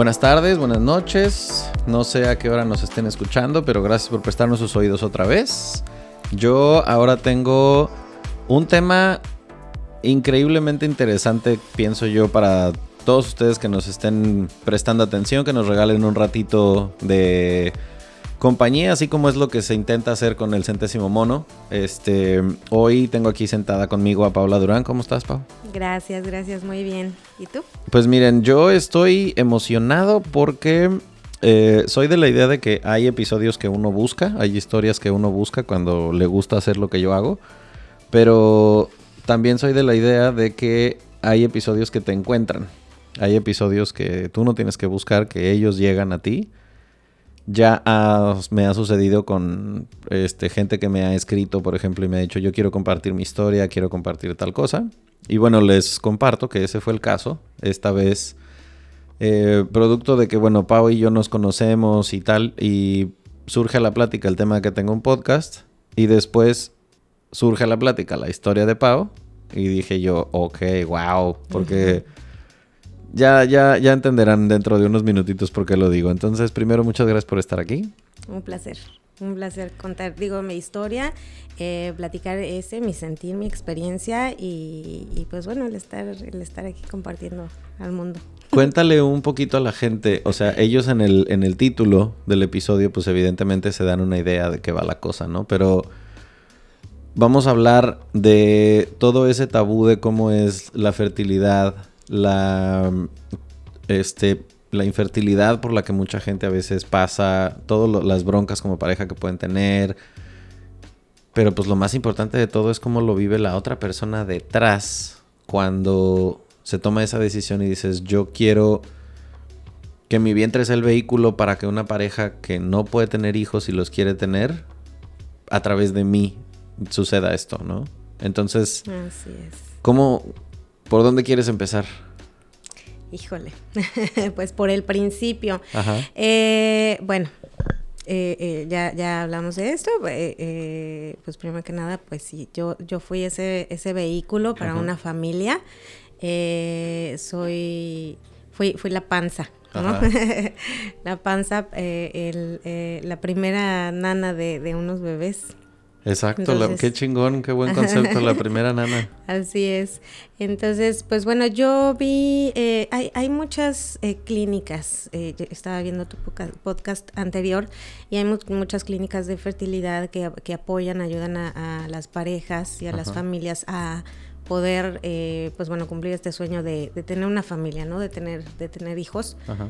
Buenas tardes, buenas noches. No sé a qué hora nos estén escuchando, pero gracias por prestarnos sus oídos otra vez. Yo ahora tengo un tema increíblemente interesante, pienso yo, para todos ustedes que nos estén prestando atención, que nos regalen un ratito de compañía, así como es lo que se intenta hacer con el centésimo mono. Este, hoy tengo aquí sentada conmigo a Paula Durán. ¿Cómo estás, Pau? Gracias, gracias, muy bien. ¿Y tú? Pues miren, yo estoy emocionado porque eh, soy de la idea de que hay episodios que uno busca, hay historias que uno busca cuando le gusta hacer lo que yo hago, pero también soy de la idea de que hay episodios que te encuentran. Hay episodios que tú no tienes que buscar, que ellos llegan a ti ya me ha sucedido con este, gente que me ha escrito, por ejemplo, y me ha dicho, yo quiero compartir mi historia, quiero compartir tal cosa. Y bueno, les comparto que ese fue el caso. Esta vez, eh, producto de que, bueno, Pau y yo nos conocemos y tal, y surge a la plática el tema de que tengo un podcast, y después surge a la plática la historia de Pau, y dije yo, ok, wow, porque... Ya, ya, ya entenderán dentro de unos minutitos por qué lo digo. Entonces, primero, muchas gracias por estar aquí. Un placer, un placer contar, digo, mi historia, eh, platicar ese, mi sentir, mi experiencia y, pues bueno, el estar, el estar aquí compartiendo al mundo. Cuéntale un poquito a la gente, o sea, ellos en el, en el título del episodio, pues evidentemente se dan una idea de qué va la cosa, ¿no? Pero vamos a hablar de todo ese tabú de cómo es la fertilidad, la, este, la infertilidad por la que mucha gente a veces pasa, todas las broncas como pareja que pueden tener. Pero pues lo más importante de todo es cómo lo vive la otra persona detrás cuando se toma esa decisión y dices, yo quiero que mi vientre sea el vehículo para que una pareja que no puede tener hijos y los quiere tener, a través de mí suceda esto, ¿no? Entonces, Así es. ¿cómo, ¿Por dónde quieres empezar? Híjole, pues por el principio. Eh, bueno, eh, eh, ya, ya hablamos de esto. pues primero que nada, pues sí, yo, yo fui ese, ese vehículo para una familia. soy, fui, fui la panza. la panza, la primera nana de, de unos bebés. Exacto, qué chingón, qué buen concepto, la primera nana. Así es. Entonces, pues bueno, yo vi, eh, hay, hay, muchas eh, clínicas, eh, estaba viendo tu podcast anterior, y hay muchas clínicas de fertilidad que, que apoyan, ayudan a, las parejas y a las familias a poder, pues bueno, cumplir este sueño de, de, tener una familia, ¿no? De tener, de tener hijos. Ajá.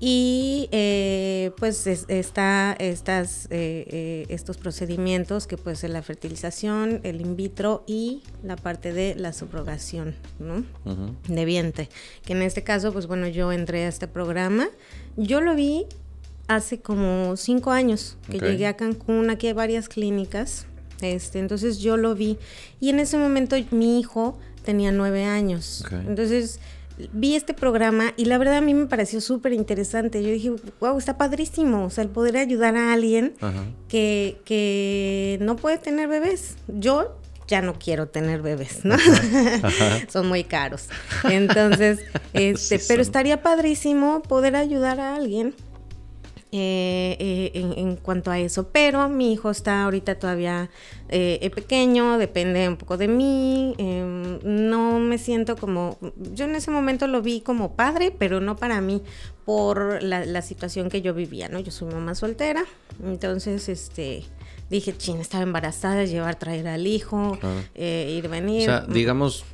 Y eh, pues está estas, eh, eh, estos procedimientos que puede ser la fertilización, el in vitro y la parte de la subrogación, ¿no? De vientre. Que en este caso, pues bueno, yo entré a este programa. Yo lo vi hace como cinco años que llegué a Cancún, aquí hay varias clínicas. Este, entonces yo lo vi. Y en ese momento mi hijo tenía nueve años. Entonces vi este programa y la verdad a mí me pareció súper interesante. Yo dije, wow, está padrísimo. O sea, el poder ayudar a alguien que, que no puede tener bebés. Yo ya no quiero tener bebés, ¿no? son muy caros. Entonces, este, pero estaría padrísimo poder ayudar a alguien eh, eh, en, cuanto a eso. Pero mi hijo está ahorita todavía eh, pequeño, depende un poco de mí. Em, no me siento como. Yo en ese momento lo vi como padre, pero no para mí, por la, situación que yo vivía, ¿no? Yo soy mamá soltera. Entonces, este. Dije, ching, estaba embarazada, llevar, traer al hijo, ir, venir. O sea, digamos,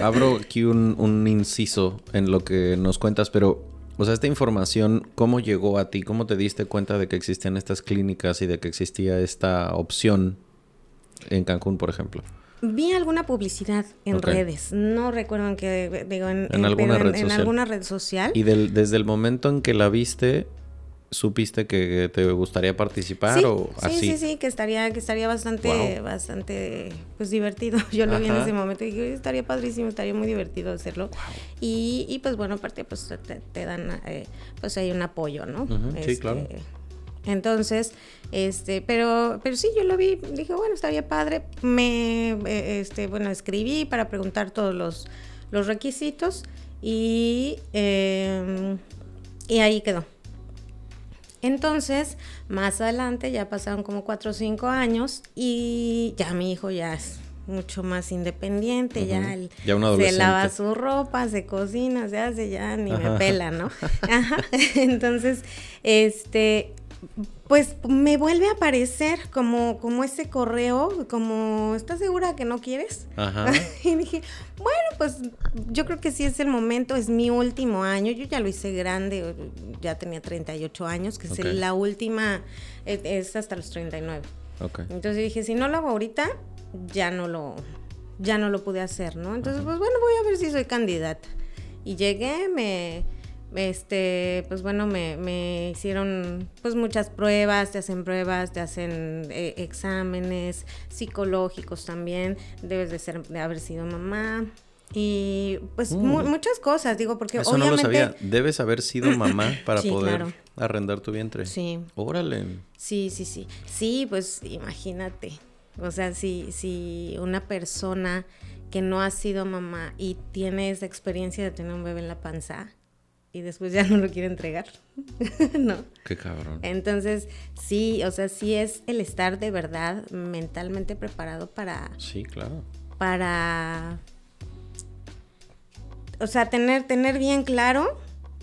abro aquí un, un inciso en lo que nos cuentas, pero o sea, esta información, ¿cómo llegó a ti? ¿Cómo te diste cuenta de que existían estas clínicas y de que existía esta opción en Cancún, por ejemplo? Vi alguna publicidad en redes, no recuerdo en qué, digo, en, alguna, red social. alguna red social. Y desde el momento en que la viste, supiste que te gustaría participar o así? Sí, sí, sí, que estaría, que estaría bastante, bastante, pues divertido. Yo lo vi en ese momento y dije, estaría padrísimo, estaría muy divertido hacerlo. Y, y, pues bueno, aparte pues te, dan, eh, pues hay un apoyo, ¿no? sí, claro. Este, entonces, este, pero, pero sí, yo lo vi, dije, bueno, estaría padre. Me, eh, este, bueno, escribí para preguntar todos los, los requisitos y, em, y ahí quedó. Entonces, más adelante, ya pasaron como cuatro o cinco años y ya mi hijo ya es mucho más independiente, ya, él se lava su ropa, se cocina, se hace, ya ni me pela, ¿no? Ajá. Entonces, este, pues me vuelve a aparecer como, como ese correo, como, ¿estás segura que no quieres? Ajá. y dije, bueno, pues yo creo que sí es el momento, es mi último año, yo ya lo hice grande, ya tenía 38 años, que es la última, e, es, hasta los 39. Okay. Entonces dije, si no lo hago ahorita, ya no lo, ya no lo pude hacer, ¿no? Entonces, pues bueno, voy a ver si soy candidata. Y llegué, me este, pues bueno, me, hicieron pues muchas pruebas, te hacen pruebas, te hacen eh, exámenes psicológicos también, debes de ser, de haber sido mamá. Y pues mm. muchas cosas, digo, porque Eso no lo sabía. Debes haber sido mamá para poder arrendar tu vientre. Sí. Órale. Sí, sí, sí. Sí, pues imagínate. O sea, si, si una persona que no ha sido mamá y tiene esa experiencia de tener un bebé en la panza, y después ya no lo quiere entregar. no. Qué cabrón. Entonces, sí, o sea, sí es el estar de verdad mentalmente preparado para. Sí, claro. Para. O sea, tener, tener bien claro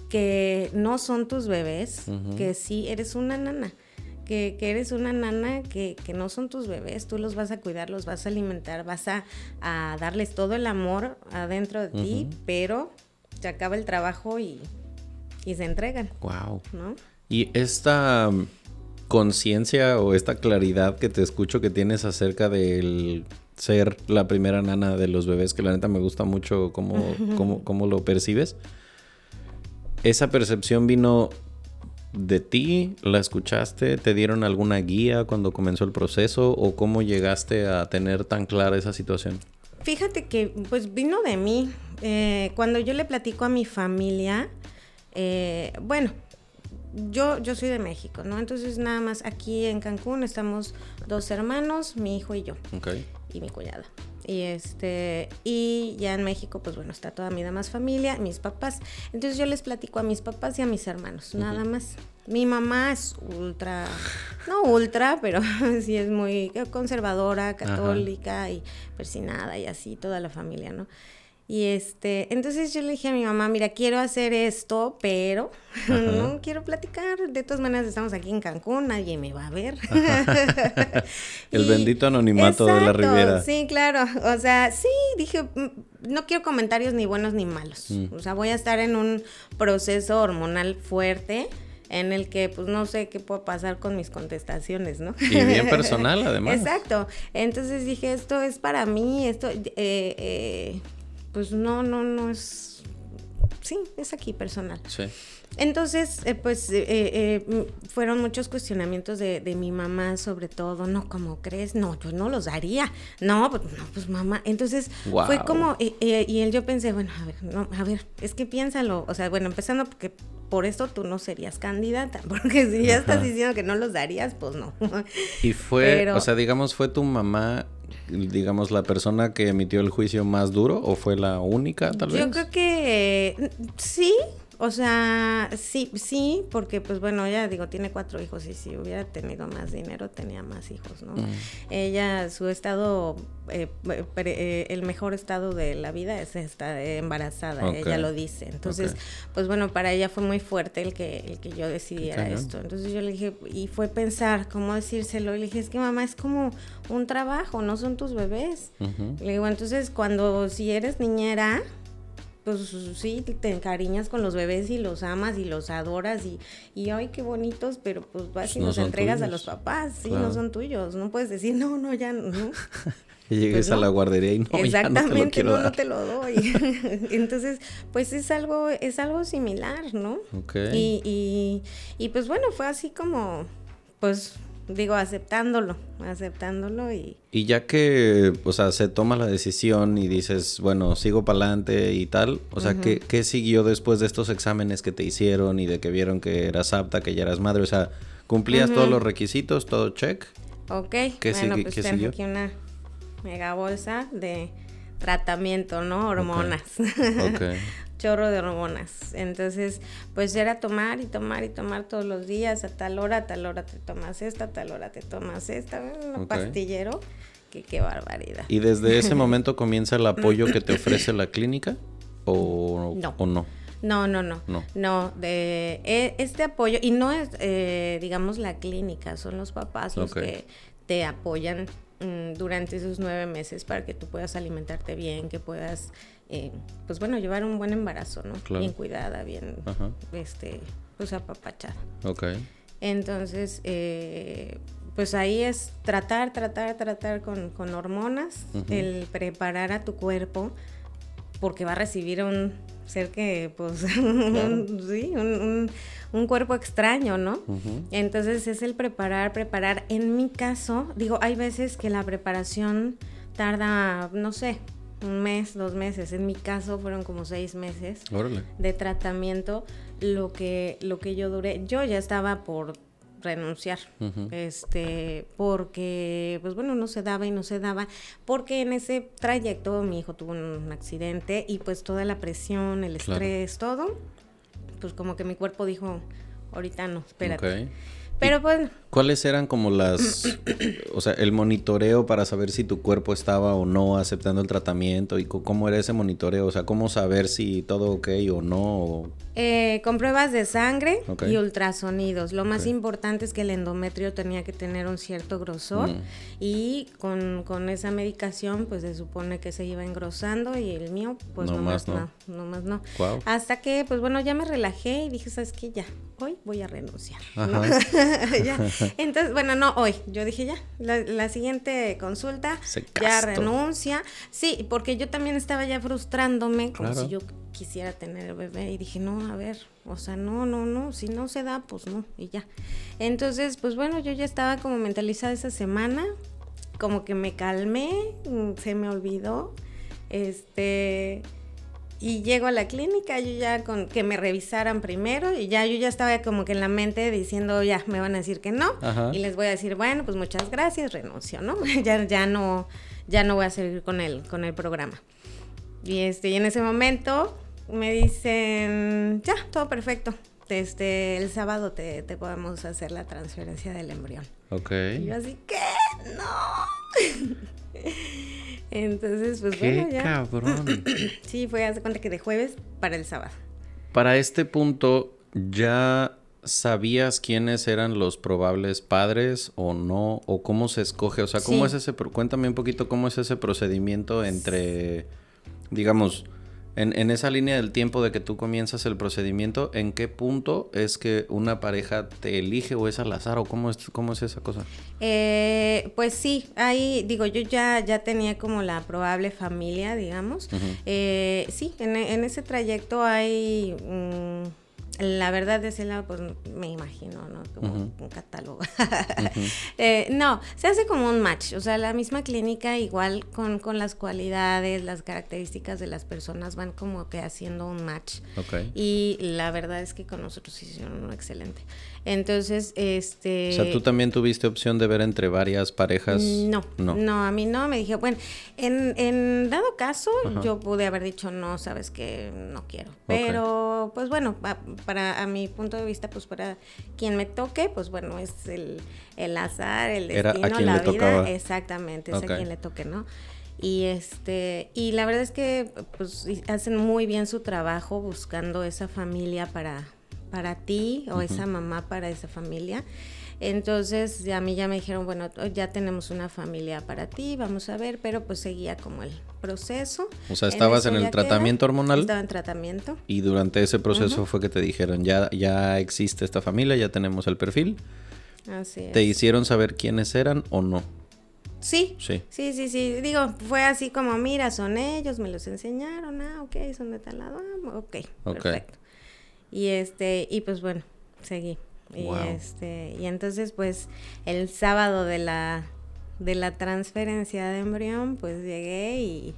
que no son tus bebés, que sí eres una nana. Que, eres una nana, que, que, no son tus bebés, tú los vas a cuidar, los vas a alimentar, vas a, a darles todo el amor adentro de ti, pero se acaba el trabajo y, se entregan. Wow. ¿no? Y esta um, conciencia o esta claridad que te escucho que tienes acerca del ser la primera nana de los bebés, que la neta me gusta mucho cómo, cómo, lo percibes. ¿Esa percepción vino de ti? ¿La escuchaste? ¿Te dieron alguna guía cuando comenzó el proceso? ¿O cómo llegaste a tener tan clara esa situación? Fíjate que pues vino de mí. Eh, cuando yo le platico a mi familia, eh, bueno, yo, yo soy de México, ¿no? Entonces nada más aquí en Cancún estamos dos hermanos, mi hijo y yo. Y mi cuñada. Y este, y ya en México, pues bueno, está toda mi demás familia, mis papás. Entonces yo les platico a mis papás y a mis hermanos, nada más. Mi mamá es ultra, no ultra, pero sí es muy conservadora, católica y persinada y así, toda la familia, ¿no? Y este, entonces yo le dije a mi mamá, mira, quiero hacer esto, pero no quiero platicar. De todas maneras, estamos aquí en Cancún, nadie me va a ver. El bendito anonimato de la Riviera. Sí, claro. O sea, sí, dije, mm, no quiero comentarios ni buenos ni malos. Mm. O sea, voy a estar en un proceso hormonal fuerte en el que pues no sé qué puede pasar con mis contestaciones, ¿no? Y bien personal además. Exacto. Entonces dije, esto es para mí, esto, eh, eh, pues no, no, no es, sí, es aquí personal. Sí. Entonces, eh, pues eh, eh, fueron muchos cuestionamientos de, mi mamá sobre todo, no, ¿cómo crees? No, yo no los daría. No, pues, no, pues mamá. Entonces fue como, y él yo pensé, bueno, a ver, no, a ver, es que piénsalo, o sea, bueno, empezando porque por eso tú no serías candidata, porque si ya estás diciendo que no los darías, pues no. Y fue, o sea, digamos, fue tu mamá digamos, la persona que emitió el juicio más duro o fue la única, tal vez? Yo creo que eh, sí, o sea, sí, sí, porque pues bueno, ella digo, tiene cuatro hijos y si hubiera tenido más dinero tenía más hijos, ¿no? Mm. Ella, su estado, eh, eh, el mejor estado de la vida es estar embarazada, ella lo dice. Entonces, pues bueno, para ella fue muy fuerte el que, el que yo decidiera esto. Entonces yo le dije, y fue pensar cómo decírselo, y le dije, es que mamá es como un trabajo, no son tus bebés. Le digo, entonces cuando si eres niñera, pues sí, te encariñas con los bebés y los amas y los adoras y, y ay, qué bonitos, pero pues vas y los entregas a los papás, sí, no son tuyos, no puedes decir, no, no, ya no. y llegues pues a la guardería y no, Exactamente, ya no, te lo, no, te lo doy. Entonces, pues es algo, es algo similar, ¿no? Ok. Y, y, y pues bueno, fue así como, pues digo, aceptándolo, aceptándolo y... Y ya que, o sea, se toma la decisión y dices, bueno, sigo para adelante y tal, o sea, ¿qué, ¿qué, siguió después de estos exámenes que te hicieron y de que vieron que eras apta, que ya eras madre? O sea, ¿cumplías todos los requisitos, todo check? Ok, ¿Qué bueno, pues ¿qué tengo aquí una mega bolsa de tratamiento, ¿no? Hormonas. Okay. chorro de hormonas. Entonces, pues era tomar y tomar y tomar todos los días, a tal hora, a tal hora te tomas esta, a tal hora te tomas esta, un pastillero, que qué barbaridad. ¿Y desde ese momento comienza el apoyo que te ofrece la clínica o no? O no? No, no, no. No, de e, este apoyo, y no es, eh, digamos, la clínica, son los papás los que te apoyan mm, durante esos nueve meses para que tú puedas alimentarte bien, que puedas eh, pues bueno, llevar un buen embarazo, ¿no? Bien cuidada, bien, este, pues apapachada. Ok. Entonces, eh, pues ahí es tratar, tratar, tratar con, con hormonas, el preparar a tu cuerpo, porque va a recibir un ser que, pues, sí, un, un, cuerpo extraño, ¿no? Entonces es el preparar, preparar. En mi caso, digo, hay veces que la preparación tarda, no sé, un mes, dos meses. En mi caso fueron como seis meses de tratamiento. Lo que, lo que yo duré, yo ya estaba por renunciar, este, porque, pues bueno, no se daba y no se daba, porque en ese trayecto mi hijo tuvo un accidente y pues toda la presión, el estrés, todo, pues como que mi cuerpo dijo, ahorita no, espérate. Pero pues... ¿Cuáles eran como las, o sea, el monitoreo para saber si tu cuerpo estaba o no aceptando el tratamiento y cómo era ese monitoreo? O sea, ¿cómo saber si todo ok o no? Eh, con pruebas de sangre y ultrasonidos. Lo más importante es que el endometrio tenía que tener un cierto grosor mm. y con, con, esa medicación pues se supone que se iba engrosando y el mío pues no más no, no, más no. Hasta que pues bueno ya me relajé y dije, ¿sabes qué? Ya, hoy voy a renunciar. Entonces, bueno, no hoy, yo dije ya, la, siguiente consulta ya renuncia. Sí, porque yo también estaba ya frustrándome como si yo quisiera tener el bebé y dije, no, a ver, o sea, no, no, no, si no se da, pues no, y ya. Entonces, pues bueno, yo ya estaba como mentalizada esa semana, como que me calmé, se me olvidó, este, y llego a la clínica, yo ya con que me revisaran primero y ya yo ya estaba como que en la mente diciendo, ya me van a decir que no y les voy a decir, bueno, pues muchas gracias, renuncio, ¿no? ya ya no ya no voy a seguir con el con el programa. Y este y en ese momento me dicen, ya, todo perfecto. Este, el sábado te, podemos hacer la transferencia del embrión. Ok. Y yo así, ¿qué? No. Entonces, pues bueno, ya. cabrón! sí, fue, hace cuenta que de jueves para el sábado. Para este punto, ¿ya sabías quiénes eran los probables padres o no? ¿O cómo se escoge? O sea, ¿cómo es ese... Cuéntame un poquito cómo es ese procedimiento entre, digamos en, esa línea del tiempo de que tú comienzas el procedimiento, ¿en qué punto es que una pareja te elige o es al azar o cómo es, cómo es esa cosa? Eh, pues sí, ahí digo, yo ya, ya tenía como la probable familia, digamos. Eh, sí, en, ese trayecto hay... La verdad, de ese lado, pues me imagino, ¿no? Como un catálogo. Eh, no, se hace como un match. O sea, la misma clínica, igual con, con, las cualidades, las características de las personas, van como que haciendo un match. Y la verdad es que con nosotros hicieron uno excelente. Entonces, este... O sea, ¿tú también tuviste opción de ver entre varias parejas? No, no, a mí no. Me dije, bueno, en, en dado caso, yo pude haber dicho, no, sabes que no quiero. Pero, pues bueno, para a mi punto de vista, pues para quien me toque, pues bueno, es el, el azar, el destino, la vida. Exactamente, es a quien le toque, ¿no? Y este, y la verdad es que pues hacen muy bien su trabajo buscando esa familia para, para ti o esa mamá para esa familia. Entonces a mí ya me dijeron, bueno, ya tenemos una familia para ti, vamos a ver, pero pues seguía como el proceso. O sea, estabas en, el tratamiento hormonal. Estaba en tratamiento. Y durante ese proceso fue que te dijeron, ya, ya existe esta familia, ya tenemos el perfil. Así es. ¿Te hicieron saber quiénes eran o no? Sí, sí, sí, sí, sí. Digo, fue así como, mira, son ellos, me los enseñaron, ah, ok, son de tal lado, ah, ok, perfecto. Y este, y pues bueno, seguí. Y este, y entonces pues el sábado de la de la transferencia de embrión, pues llegué y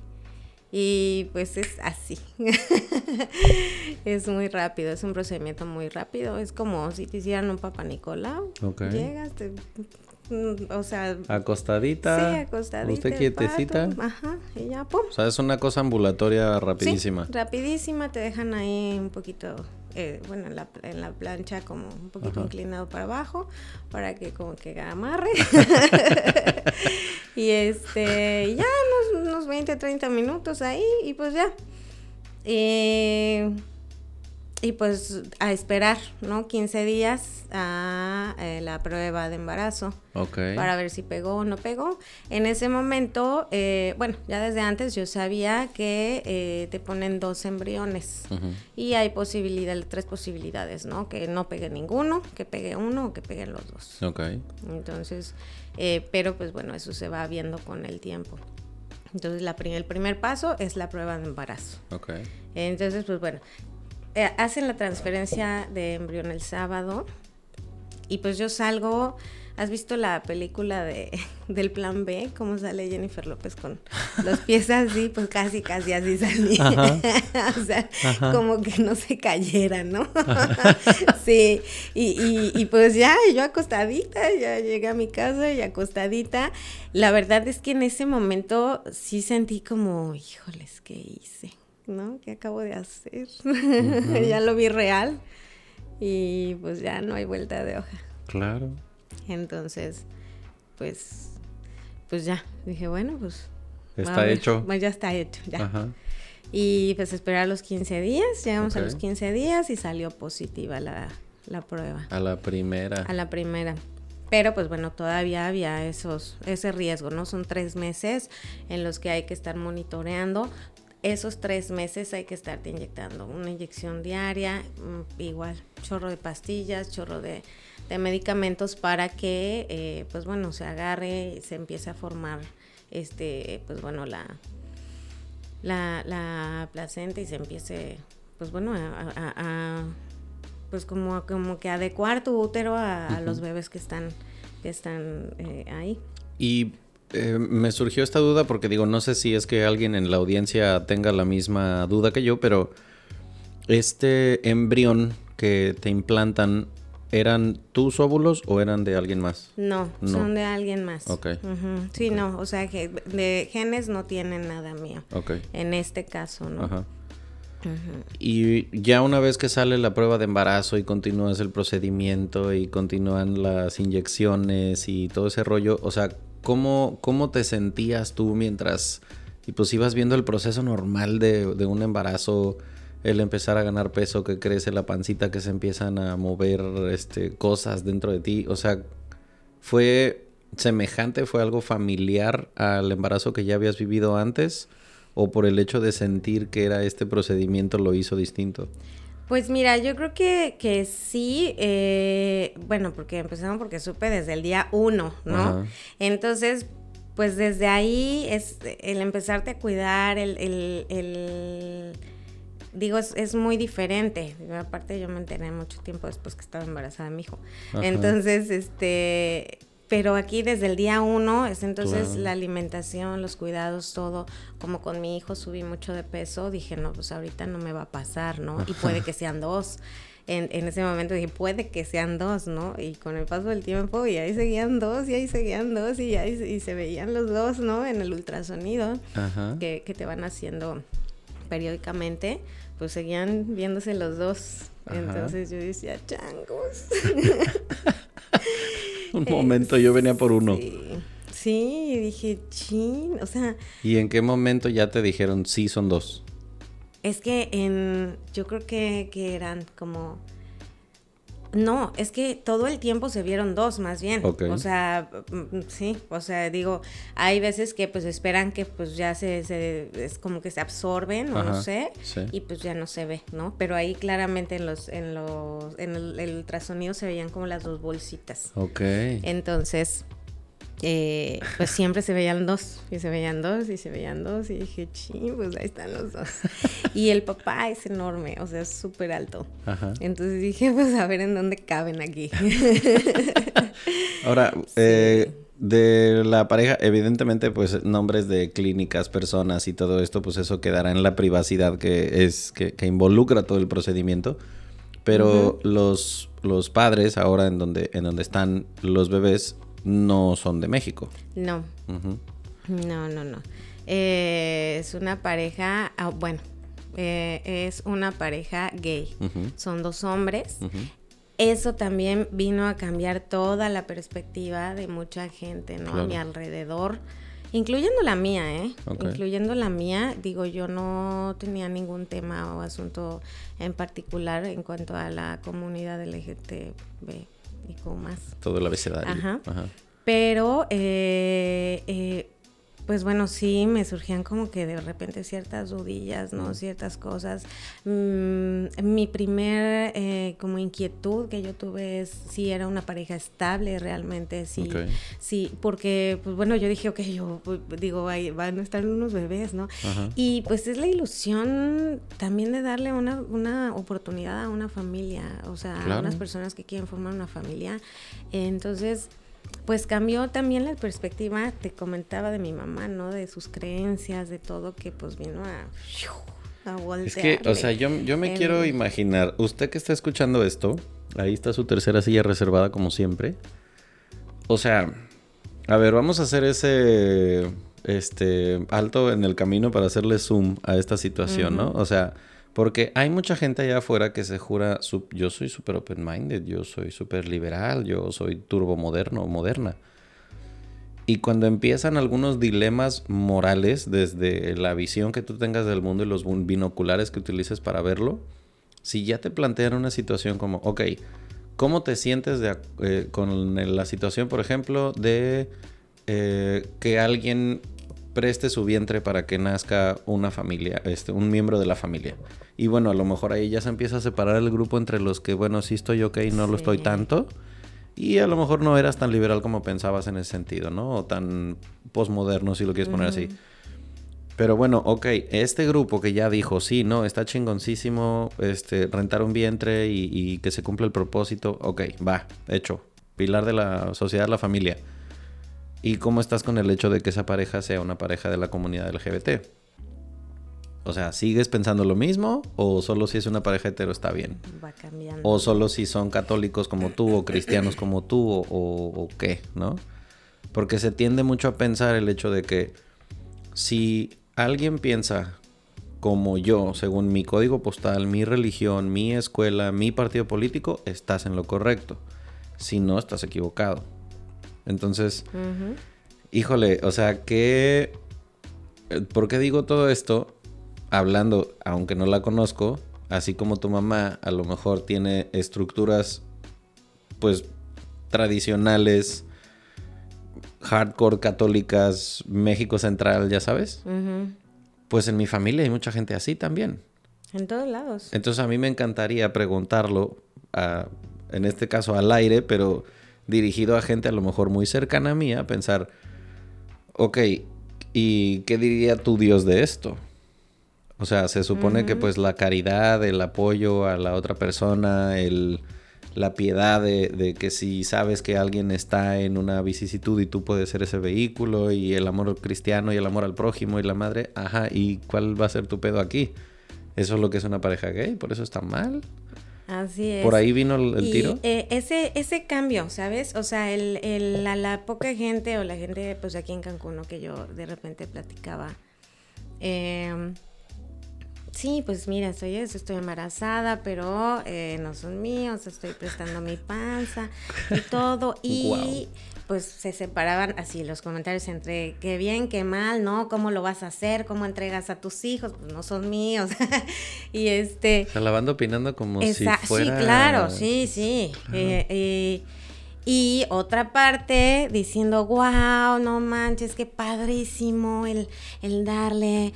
y pues es así. es muy rápido, es un procedimiento muy rápido. Es como si te hicieran un papá Nicolau. Llegas, te Mm, o sea... Acostadita. Sí, acostadita. Usted quietecita. ajá, y ya, pum. O sea, es una cosa ambulatoria rapidísima. Sí, rapidísima, te dejan ahí un poquito, eh, bueno, en la, en la plancha como un poquito inclinado para abajo, para que como que amarre. y este, ya unos, unos 20, 30 minutos ahí y pues ya. Eh, y pues a esperar, ¿no? 15 días a eh, la prueba de embarazo. Para ver si pegó o no pegó. En ese momento, eh, bueno, ya desde antes yo sabía que eh, te ponen dos embriones. Y hay posibilidad, tres posibilidades, ¿no? Que no pegue ninguno, que pegue uno o que peguen los dos. Ok. Entonces, pero pues bueno, eso se va viendo con el tiempo. Entonces, la, el primer paso es la prueba de embarazo. Ok. Entonces, pues bueno, eh, hacen la transferencia de embrión el sábado y pues yo salgo, ¿has visto la película de del plan B? ¿Cómo sale Jennifer López con los pies así? Pues casi, casi así salía. o sea, como que no se cayera, ¿no? sí, y, y, pues ya, yo acostadita, ya llegué a mi casa y acostadita. La verdad es que en ese momento sí sentí como, híjoles, ¿qué hice? ¿No? ¿Qué acabo de hacer? ya lo vi real y pues ya no hay vuelta de hoja. Claro. Entonces, pues, pues ya, dije, bueno, pues... Está hecho. Pues ya está hecho, ya. Y pues esperar los 15 días, llegamos a los 15 días y salió positiva la, la prueba. A la primera. A la primera. Pero pues bueno, todavía había esos, ese riesgo, ¿no? Son tres meses en los que hay que estar monitoreando esos tres meses hay que estarte inyectando una inyección diaria, mm, igual chorro de pastillas, chorro de, medicamentos para que, eh, pues bueno, se agarre y se empiece a formar, este, pues bueno, la, la, placenta y se empiece, pues bueno, a, pues como, como que adecuar tu útero a, los bebés que están, que están eh, ahí. Y eh, me surgió esta duda porque digo, no sé si es que alguien en la audiencia tenga la misma duda que yo, pero este embrión que te implantan, ¿eran tus óvulos o eran de alguien más? No, son de alguien más. Ok. Sí, no, o sea que de genes no tienen nada mío. Ok. En este caso, ¿no? Ajá. Y ya una vez que sale la prueba de embarazo y continúas el procedimiento y continúan las inyecciones y todo ese rollo, o sea, ¿cómo, cómo te sentías tú mientras y pues ibas viendo el proceso normal de, un embarazo, el empezar a ganar peso, que crece la pancita, que se empiezan a mover este, cosas dentro de ti? O sea, ¿fue semejante, fue algo familiar al embarazo que ya habías vivido antes? ¿O por el hecho de sentir que era este procedimiento lo hizo distinto? Pues mira, yo creo que, que sí, eh, bueno, porque empezamos porque supe desde el día uno, ¿no? Entonces, pues desde ahí es el empezarte a cuidar, el, el, el digo, es, es, muy diferente. Aparte, yo me enteré mucho tiempo después que estaba embarazada de mi hijo. Entonces, este, pero aquí desde el día uno es entonces la alimentación, los cuidados, todo. Como con mi hijo subí mucho de peso, dije, no, pues ahorita no me va a pasar, ¿no? Y puede que sean dos. en, en, ese momento dije, puede que sean dos, ¿no? Y con el paso del tiempo, y ahí seguían dos, y ahí seguían dos, y ahí y se veían los dos, ¿no? En el ultrasonido que, que, te van haciendo periódicamente, pues seguían viéndose los dos. Entonces yo decía, changos. Un momento yo venía por uno. Sí. Sí, dije, chin, o sea... ¿Y en qué momento ya te dijeron sí son dos? Es que en, yo creo que, que eran como... No, es que todo el tiempo se vieron dos, más bien. O sea, mm, sí, o sea, digo, hay veces que pues esperan que pues ya se, se es como que se absorben, o no sé, y pues ya no se ve, ¿no? Pero ahí claramente en los, en los, en el, el ultrasonido se veían como las dos bolsitas. Ok. Entonces, eh, pues siempre se veían dos, y se veían dos, y se veían dos, y dije, ching, pues ahí están los dos. Y el papá es enorme, o sea, es súper alto. Entonces dije, pues a ver en dónde caben aquí. Ahora, eh, de la pareja, evidentemente, pues nombres de clínicas, personas y todo esto, pues eso quedará en la privacidad que es, que, involucra todo el procedimiento. Pero los, los padres, ahora en donde, en donde están los bebés, no son de México. No. No, no, no. Eh, es una pareja, ah, bueno, eh, es una pareja gay. Son dos hombres. Eso también vino a cambiar toda la perspectiva de mucha gente, ¿no? A mi alrededor. Incluyendo la mía, ¿eh? Incluyendo la mía, digo, yo no tenía ningún tema o asunto en particular en cuanto a la comunidad LGTB y como más. Todo el abecedario. Ajá. Ajá. Pero, eh, eh, pues bueno, sí, me surgían como que de repente ciertas dudillas, ¿no? Ciertas cosas. Mm, mi primer eh, como inquietud que yo tuve es si era una pareja estable realmente, sí, sí, porque, pues bueno, yo dije, ok, yo pues, digo, ahí van a estar unos bebés, ¿no? Y pues es la ilusión también de darle una, una oportunidad a una familia, o sea, a unas personas que quieren formar una familia. Entonces, pues cambió también la perspectiva, te comentaba de mi mamá, ¿no? De sus creencias, de todo que pues vino a, a voltear. Es que, o sea, yo, yo me quiero imaginar, usted que está escuchando esto, ahí está su tercera silla reservada como siempre. O sea, a ver, vamos a hacer ese este alto en el camino para hacerle zoom a esta situación, ¿no? O sea, porque hay mucha gente allá afuera que se jura, yo soy súper open-minded, yo soy súper liberal, yo soy turbo moderno o moderna. Y cuando empiezan algunos dilemas morales desde la visión que tú tengas del mundo y los binoculares que utilices para verlo, si ya te plantean una situación como, ok, ¿cómo te sientes eh, con la situación, por ejemplo, de eh, que alguien preste su vientre para que nazca una familia, este, un miembro de la familia. Y bueno, a lo mejor ahí ya se empieza a separar el grupo entre los que, bueno, sí estoy ok, no lo estoy tanto. Y a lo mejor no eras tan liberal como pensabas en ese sentido, ¿no? O tan posmoderno, si lo quieres poner así. Pero bueno, ok, este grupo que ya dijo, sí, no, está chingoncísimo, este, rentar un vientre y, y que se cumpla el propósito, ok, va, hecho. Pilar de la sociedad, la familia. ¿Y cómo estás con el hecho de que esa pareja sea una pareja de la comunidad LGBT? O sea, ¿sigues pensando lo mismo? ¿O solo si es una pareja hetero está bien? Va cambiando. ¿O solo si son católicos como tú o cristianos como tú o, o, qué, no? Porque se tiende mucho a pensar el hecho de que si alguien piensa como yo, según mi código postal, mi religión, mi escuela, mi partido político, estás en lo correcto. Si no, estás equivocado. Entonces, híjole, o sea, ¿qué... ¿Por qué digo todo esto? Hablando, aunque no la conozco, así como tu mamá a lo mejor tiene estructuras, pues, tradicionales, hardcore católicas, México Central, ya sabes. Pues en mi familia hay mucha gente así también. En todos lados. Entonces a mí me encantaría preguntarlo, en este caso al aire, pero dirigido a gente a lo mejor muy cercana a mí, a pensar, ok, ¿y qué diría tu Dios de esto? O sea, se supone que pues la caridad, el apoyo a la otra persona, el, la piedad de, de, que si sabes que alguien está en una vicisitud y tú puedes ser ese vehículo y el amor cristiano y el amor al prójimo y la madre, ajá, ¿y cuál va a ser tu pedo aquí? ¿Eso es lo que es una pareja gay? ¿Por eso está mal? Así es. ¿Por ahí vino el, tiro? Eh, ese, ese cambio, ¿sabes? O sea, el, el, la, la, poca gente o la gente, pues aquí en Cancún, ¿no? que yo de repente platicaba. Eh, sí, pues mira, estoy estoy embarazada, pero eh, no son míos, estoy prestando mi panza y todo. Y pues se separaban así los comentarios entre qué bien, qué mal, ¿no? ¿Cómo lo vas a hacer? ¿Cómo entregas a tus hijos? Pues no son míos. y este... O sea, la banda opinando como si fuera... Sí, claro, sí, sí. Eh, y otra parte diciendo, wow, no manches, qué padrísimo el, el darle.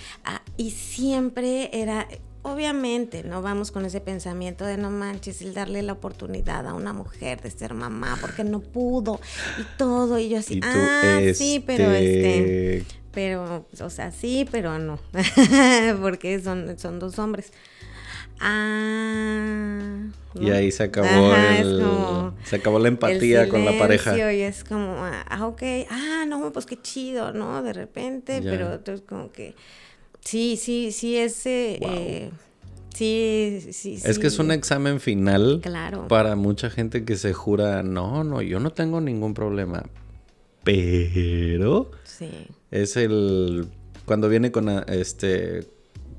y siempre era, obviamente no vamos con ese pensamiento de no manches, el darle la oportunidad a una mujer de ser mamá porque no pudo y todo. Y yo así, ah, sí, pero este, este pero, o sea, sí, pero no, porque son, son dos hombres. Ah. Y ahí se acabó el, se acabó la empatía con la pareja. Y es como, ah, ok, ah, no, pues qué chido, ¿no? De repente, pero entonces como que Sí, sí, sí, ese... Eh, sí, sí, Es que es un examen final claro. para mucha gente que se jura, no, no, yo no tengo ningún problema. Pero... Sí. Es el... Cuando viene con este...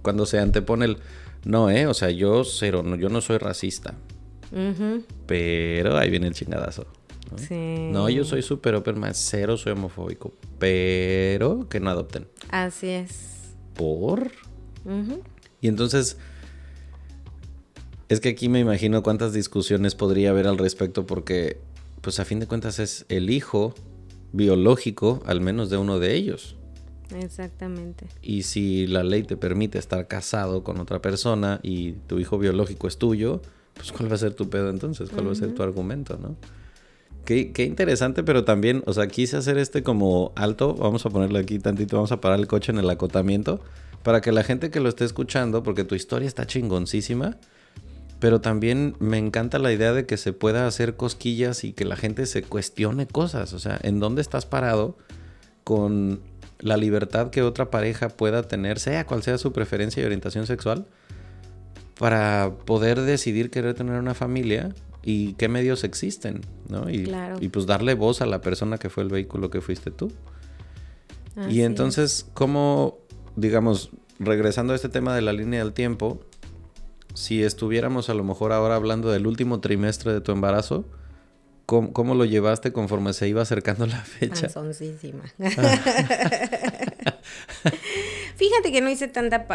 Cuando se antepone el... No, eh, o sea, yo cero, no, yo no soy racista. Pero ahí viene el chingadazo. ¿no? Sí. No, yo soy súper open más cero soy homofóbico. Pero que no adopten. Así es por. Y entonces, es que aquí me imagino cuántas discusiones podría haber al respecto porque, pues a fin de cuentas es el hijo biológico, al menos de uno de ellos. Exactamente. Y si la ley te permite estar casado con otra persona y tu hijo biológico es tuyo, pues ¿cuál va a ser tu pedo entonces? ¿Cuál va a ser tu argumento, no? Qué, interesante, pero también, o sea, quise hacer este como alto, vamos a ponerle aquí tantito, vamos a parar el coche en el acotamiento, para que la gente que lo esté escuchando, porque tu historia está chingoncísima, pero también me encanta la idea de que se pueda hacer cosquillas y que la gente se cuestione cosas, o sea, en dónde estás parado con la libertad que otra pareja pueda tener, sea cual sea su preferencia y orientación sexual, para poder decidir querer tener una familia y qué medios existen, ¿no? Y, y pues darle voz a la persona que fue el vehículo que fuiste tú. y entonces, ¿cómo, digamos, regresando a este tema de la línea del tiempo, si estuviéramos a lo mejor ahora hablando del último trimestre de tu embarazo, ¿cómo, lo llevaste conforme se iba acercando la fecha? Fíjate que no hice tanta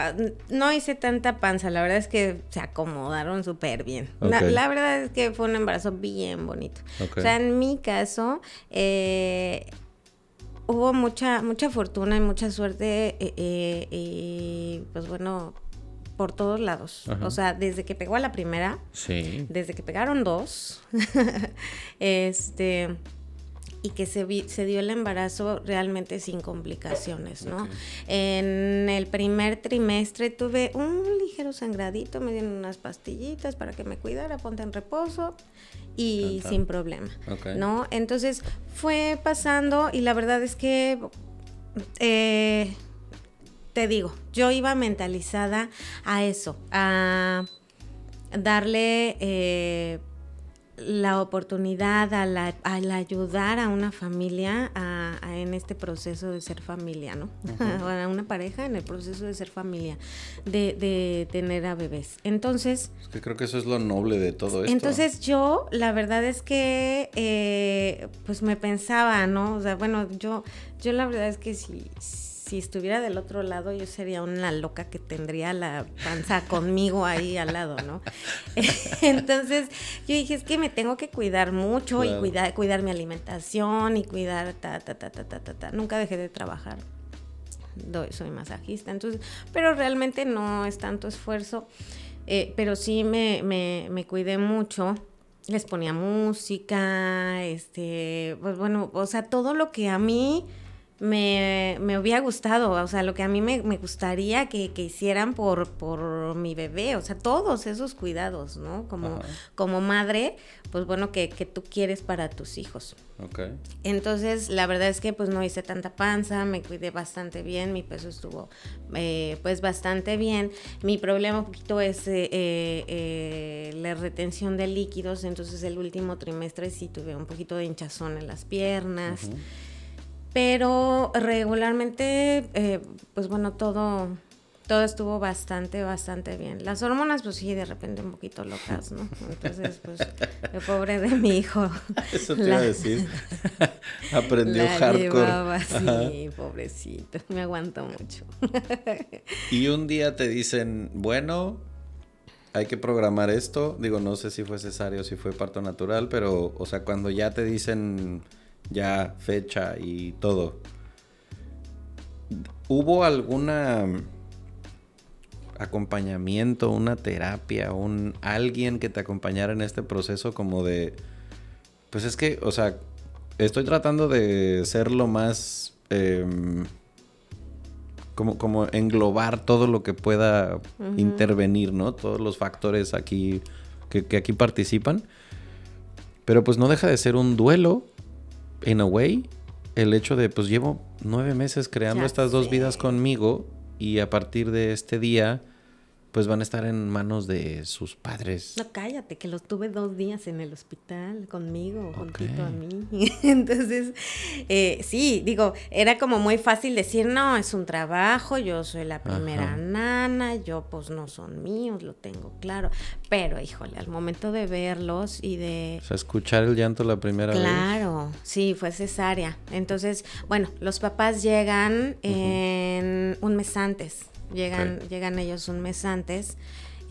no hice tanta panza, la verdad es que se acomodaron súper bien. La, verdad es que fue un embarazo bien bonito. O sea, en mi caso, eh, hubo mucha, mucha fortuna y mucha suerte eh, eh, y pues bueno, por todos lados. O sea, desde que pegó a la primera, sí. desde que pegaron dos, este y que se, se dio el embarazo realmente sin complicaciones, ¿no? En el primer trimestre tuve un ligero sangradito, me dieron unas pastillitas para que me cuidara, ponte en reposo y sin problema, ¿no? Entonces fue pasando y la verdad es que, eh, te digo, yo iba mentalizada a eso, a darle... Eh, la oportunidad al, ayudar a una familia en este proceso de ser familia, ¿no? a una pareja en el proceso de ser familia, de, tener a bebés. Entonces... Es que creo que eso es lo noble de todo esto. Entonces yo, la verdad es que, eh, pues me pensaba, ¿no? O sea, bueno, yo, yo la verdad es que si si estuviera del otro lado, yo sería una loca que tendría la panza conmigo ahí al lado, ¿no? Entonces, yo dije, es que me tengo que cuidar mucho y cuidar, cuidar mi alimentación y cuidar ta, ta, ta, ta, ta, ta, ta. Nunca dejé de trabajar. soy masajista, entonces, pero realmente no es tanto esfuerzo, eh, pero sí me, me, me cuidé mucho les ponía música, este, pues bueno, o sea, todo lo que a mí me, me, hubiera gustado, o sea, lo que a mí me, me gustaría que, que, hicieran por, por mi bebé, o sea, todos esos cuidados, ¿no? Como, como madre, pues bueno, que, que, tú quieres para tus hijos. Ok. Entonces, la verdad es que pues no hice tanta panza, me cuidé bastante bien, mi peso estuvo eh, pues bastante bien. Mi problema un poquito es eh, eh, la retención de líquidos, entonces el último trimestre sí tuve un poquito de hinchazón en las piernas. Pero regularmente, eh, pues bueno, todo, todo estuvo bastante, bastante bien. Las hormonas, pues sí, de repente un poquito locas, ¿no? Entonces, pues, el pobre de mi hijo. Eso te iba a decir. Aprendió hardcore. sí, pobrecito. Me aguanto mucho. y un día te dicen, bueno, hay que programar esto. Digo, no sé si fue cesárea o si fue parto natural, pero, o sea, cuando ya te dicen ya fecha y todo. ¿Hubo alguna acompañamiento, una terapia, un alguien que te acompañara en este proceso como de pues es que, o sea, estoy tratando de ser lo más em, como, como englobar todo lo que pueda intervenir, ¿no? Todos los factores aquí que, que aquí participan. Pero pues no deja de ser un duelo in a way, el hecho de, pues llevo nueve meses creando estas dos vidas conmigo y a partir de este día pues van a estar en manos de sus padres. No, cállate, que los tuve dos días en el hospital conmigo, juntito a mí. Entonces, eh, sí, digo, era como muy fácil decir, no, es un trabajo, yo soy la primera nana, yo pues no son míos, lo tengo claro. Pero, híjole, al momento de verlos y de... O sea, escuchar el llanto la primera vez. Claro, sí, fue cesárea. Entonces, bueno, los papás llegan en un mes antes Llegan, llegan ellos un mes antes.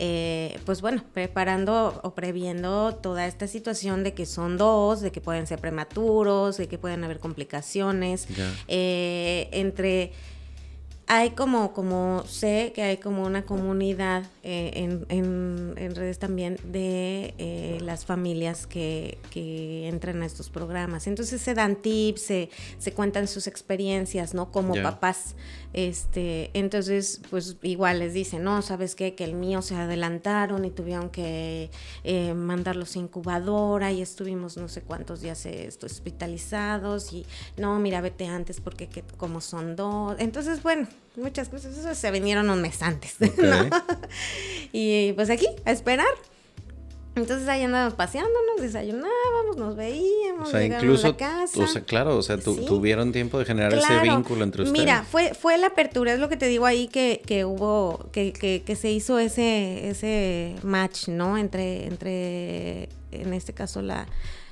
Eh, pues bueno, preparando o previendo toda esta situación de que son dos, de que pueden ser prematuros, de que pueden haber complicaciones, eh, entre hay como, como sé que hay como una comunidad eh, en, en, redes también de eh, las familias que, que, entran a estos programas. Entonces se dan tips, se, se cuentan sus experiencias, ¿no? Como papás. Este, entonces, pues igual les dicen, no, ¿sabes qué? Que el mío se adelantaron y tuvieron que eh, mandarlos a incubadora y estuvimos no sé cuántos días hospitalizados y no, mira, vete antes porque que, como son dos. Entonces, bueno, muchas cosas, eso se vinieron un mes antes. y pues aquí, a esperar. Entonces ahí andábamos paseándonos, desayunábamos, nos veíamos, o sea, incluso, a la casa. O sea, claro, o sea, tuvieron tiempo de generar ese vínculo entre ustedes. Mira, fue, fue la apertura, es lo que te digo ahí que, que hubo, que, que, que, se hizo ese, ese match, ¿no? Entre, entre, en este caso, la,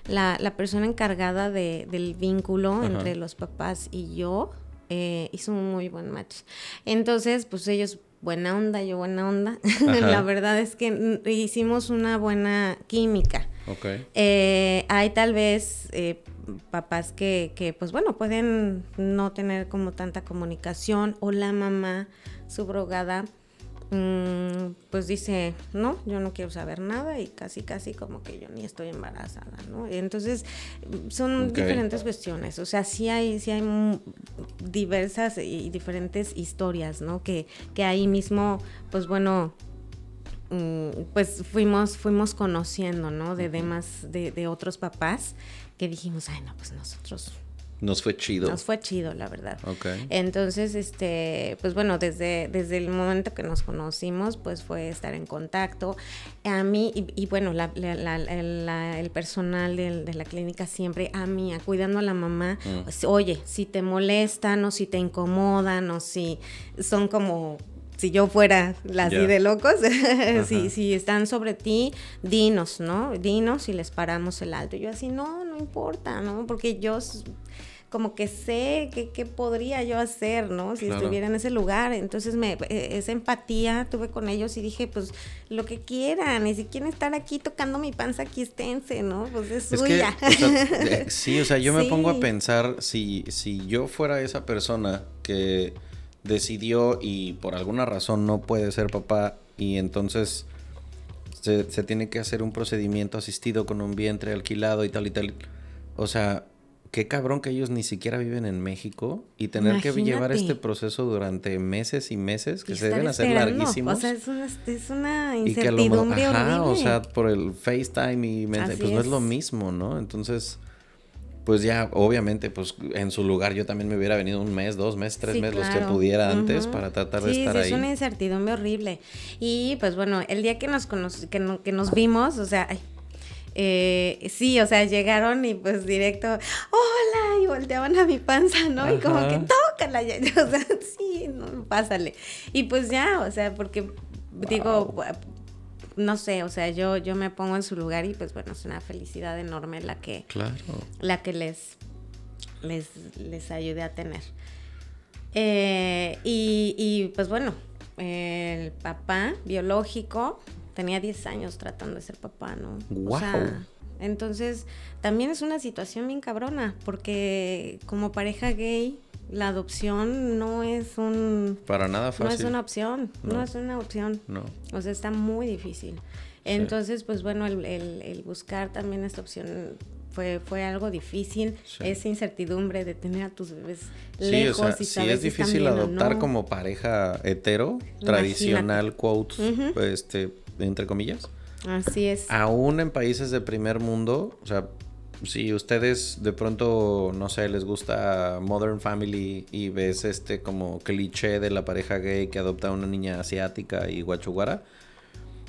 la, la persona encargada de, del vínculo entre los papás y yo, eh, hizo un muy buen match. Entonces, pues ellos buena onda, yo buena onda. la verdad es que hicimos una buena química. Eh, hay tal vez eh, papás que, que, pues bueno, pueden no tener como tanta comunicación o la mamá subrogada pues dice, no, yo no quiero saber nada y casi, casi como que yo ni estoy embarazada, ¿no? Entonces, son diferentes cuestiones, o sea, sí hay, sí hay diversas y diferentes historias, ¿no? Que, que ahí mismo, pues bueno, mm, pues fuimos, fuimos conociendo, ¿no? De demás, de, de otros papás que dijimos, ay, no, pues nosotros nos fue chido. Nos fue chido, la verdad. Ok. Entonces, este, pues bueno, desde, desde el momento que nos conocimos, pues fue estar en contacto. A mí, y, bueno, la, el personal de, la clínica siempre a mí, cuidando a la mamá, mm. pues, oye, si te molestan o si te incomodan o si son como si yo fuera la así de locos, si, si están sobre ti, dinos, ¿no? Dinos y les paramos el alto. yo así, no, no importa, ¿no? Porque yo como que sé qué podría yo hacer, ¿no? Si estuviera en ese lugar. Entonces, me, e, esa empatía tuve con ellos y dije, pues, lo que quieran. Y si quieren estar aquí tocando mi panza, aquí esténse, ¿no? Pues es, suya. sí, o sea, yo me pongo a pensar, si, si yo fuera esa persona que decidió y por alguna razón no puede ser papá y entonces se, se, tiene que hacer un procedimiento asistido con un vientre alquilado y tal y tal. O sea, qué cabrón que ellos ni siquiera viven en México y tener que llevar este proceso durante meses y meses que se deben hacer larguísimos. O sea, es una, es una incertidumbre y que ajá, o sea, por el FaceTime y pues no es lo mismo, ¿no? Entonces, pues ya, obviamente, pues en su lugar yo también me hubiera venido un mes, dos meses, tres meses, los que pudiera antes para tratar de estar sí, ahí. Es una incertidumbre horrible. Y pues bueno, el día que nos, que, que nos vimos, o sea, ay, eh, sí, o sea, llegaron y pues directo, hola, y volteaban a mi panza, ¿no? Y como que tócala, ya, o sea, sí, no, pásale. Y pues ya, o sea, porque digo, no sé, o sea, yo, yo me pongo en su lugar y pues bueno, es una felicidad enorme la que, claro. la que les, les, les ayude a tener. Eh, y, y pues bueno, el papá biológico tenía 10 años tratando de ser papá, ¿no? Wow. entonces, también es una situación bien cabrona, porque como pareja gay, la adopción no es un... Para nada fácil. No es una opción, no, es una opción. No. O sea, está muy difícil. Entonces, pues bueno, el, el, buscar también esta opción fue, fue algo difícil, esa incertidumbre de tener a tus bebés lejos o sea, y sí es difícil adoptar como pareja hetero, tradicional, quotes, este, entre comillas. Así es. Aún en países de primer mundo, o sea, si ustedes de pronto, no sé, les gusta Modern Family y ves este como cliché de la pareja gay que adopta a una niña asiática y guachuguara,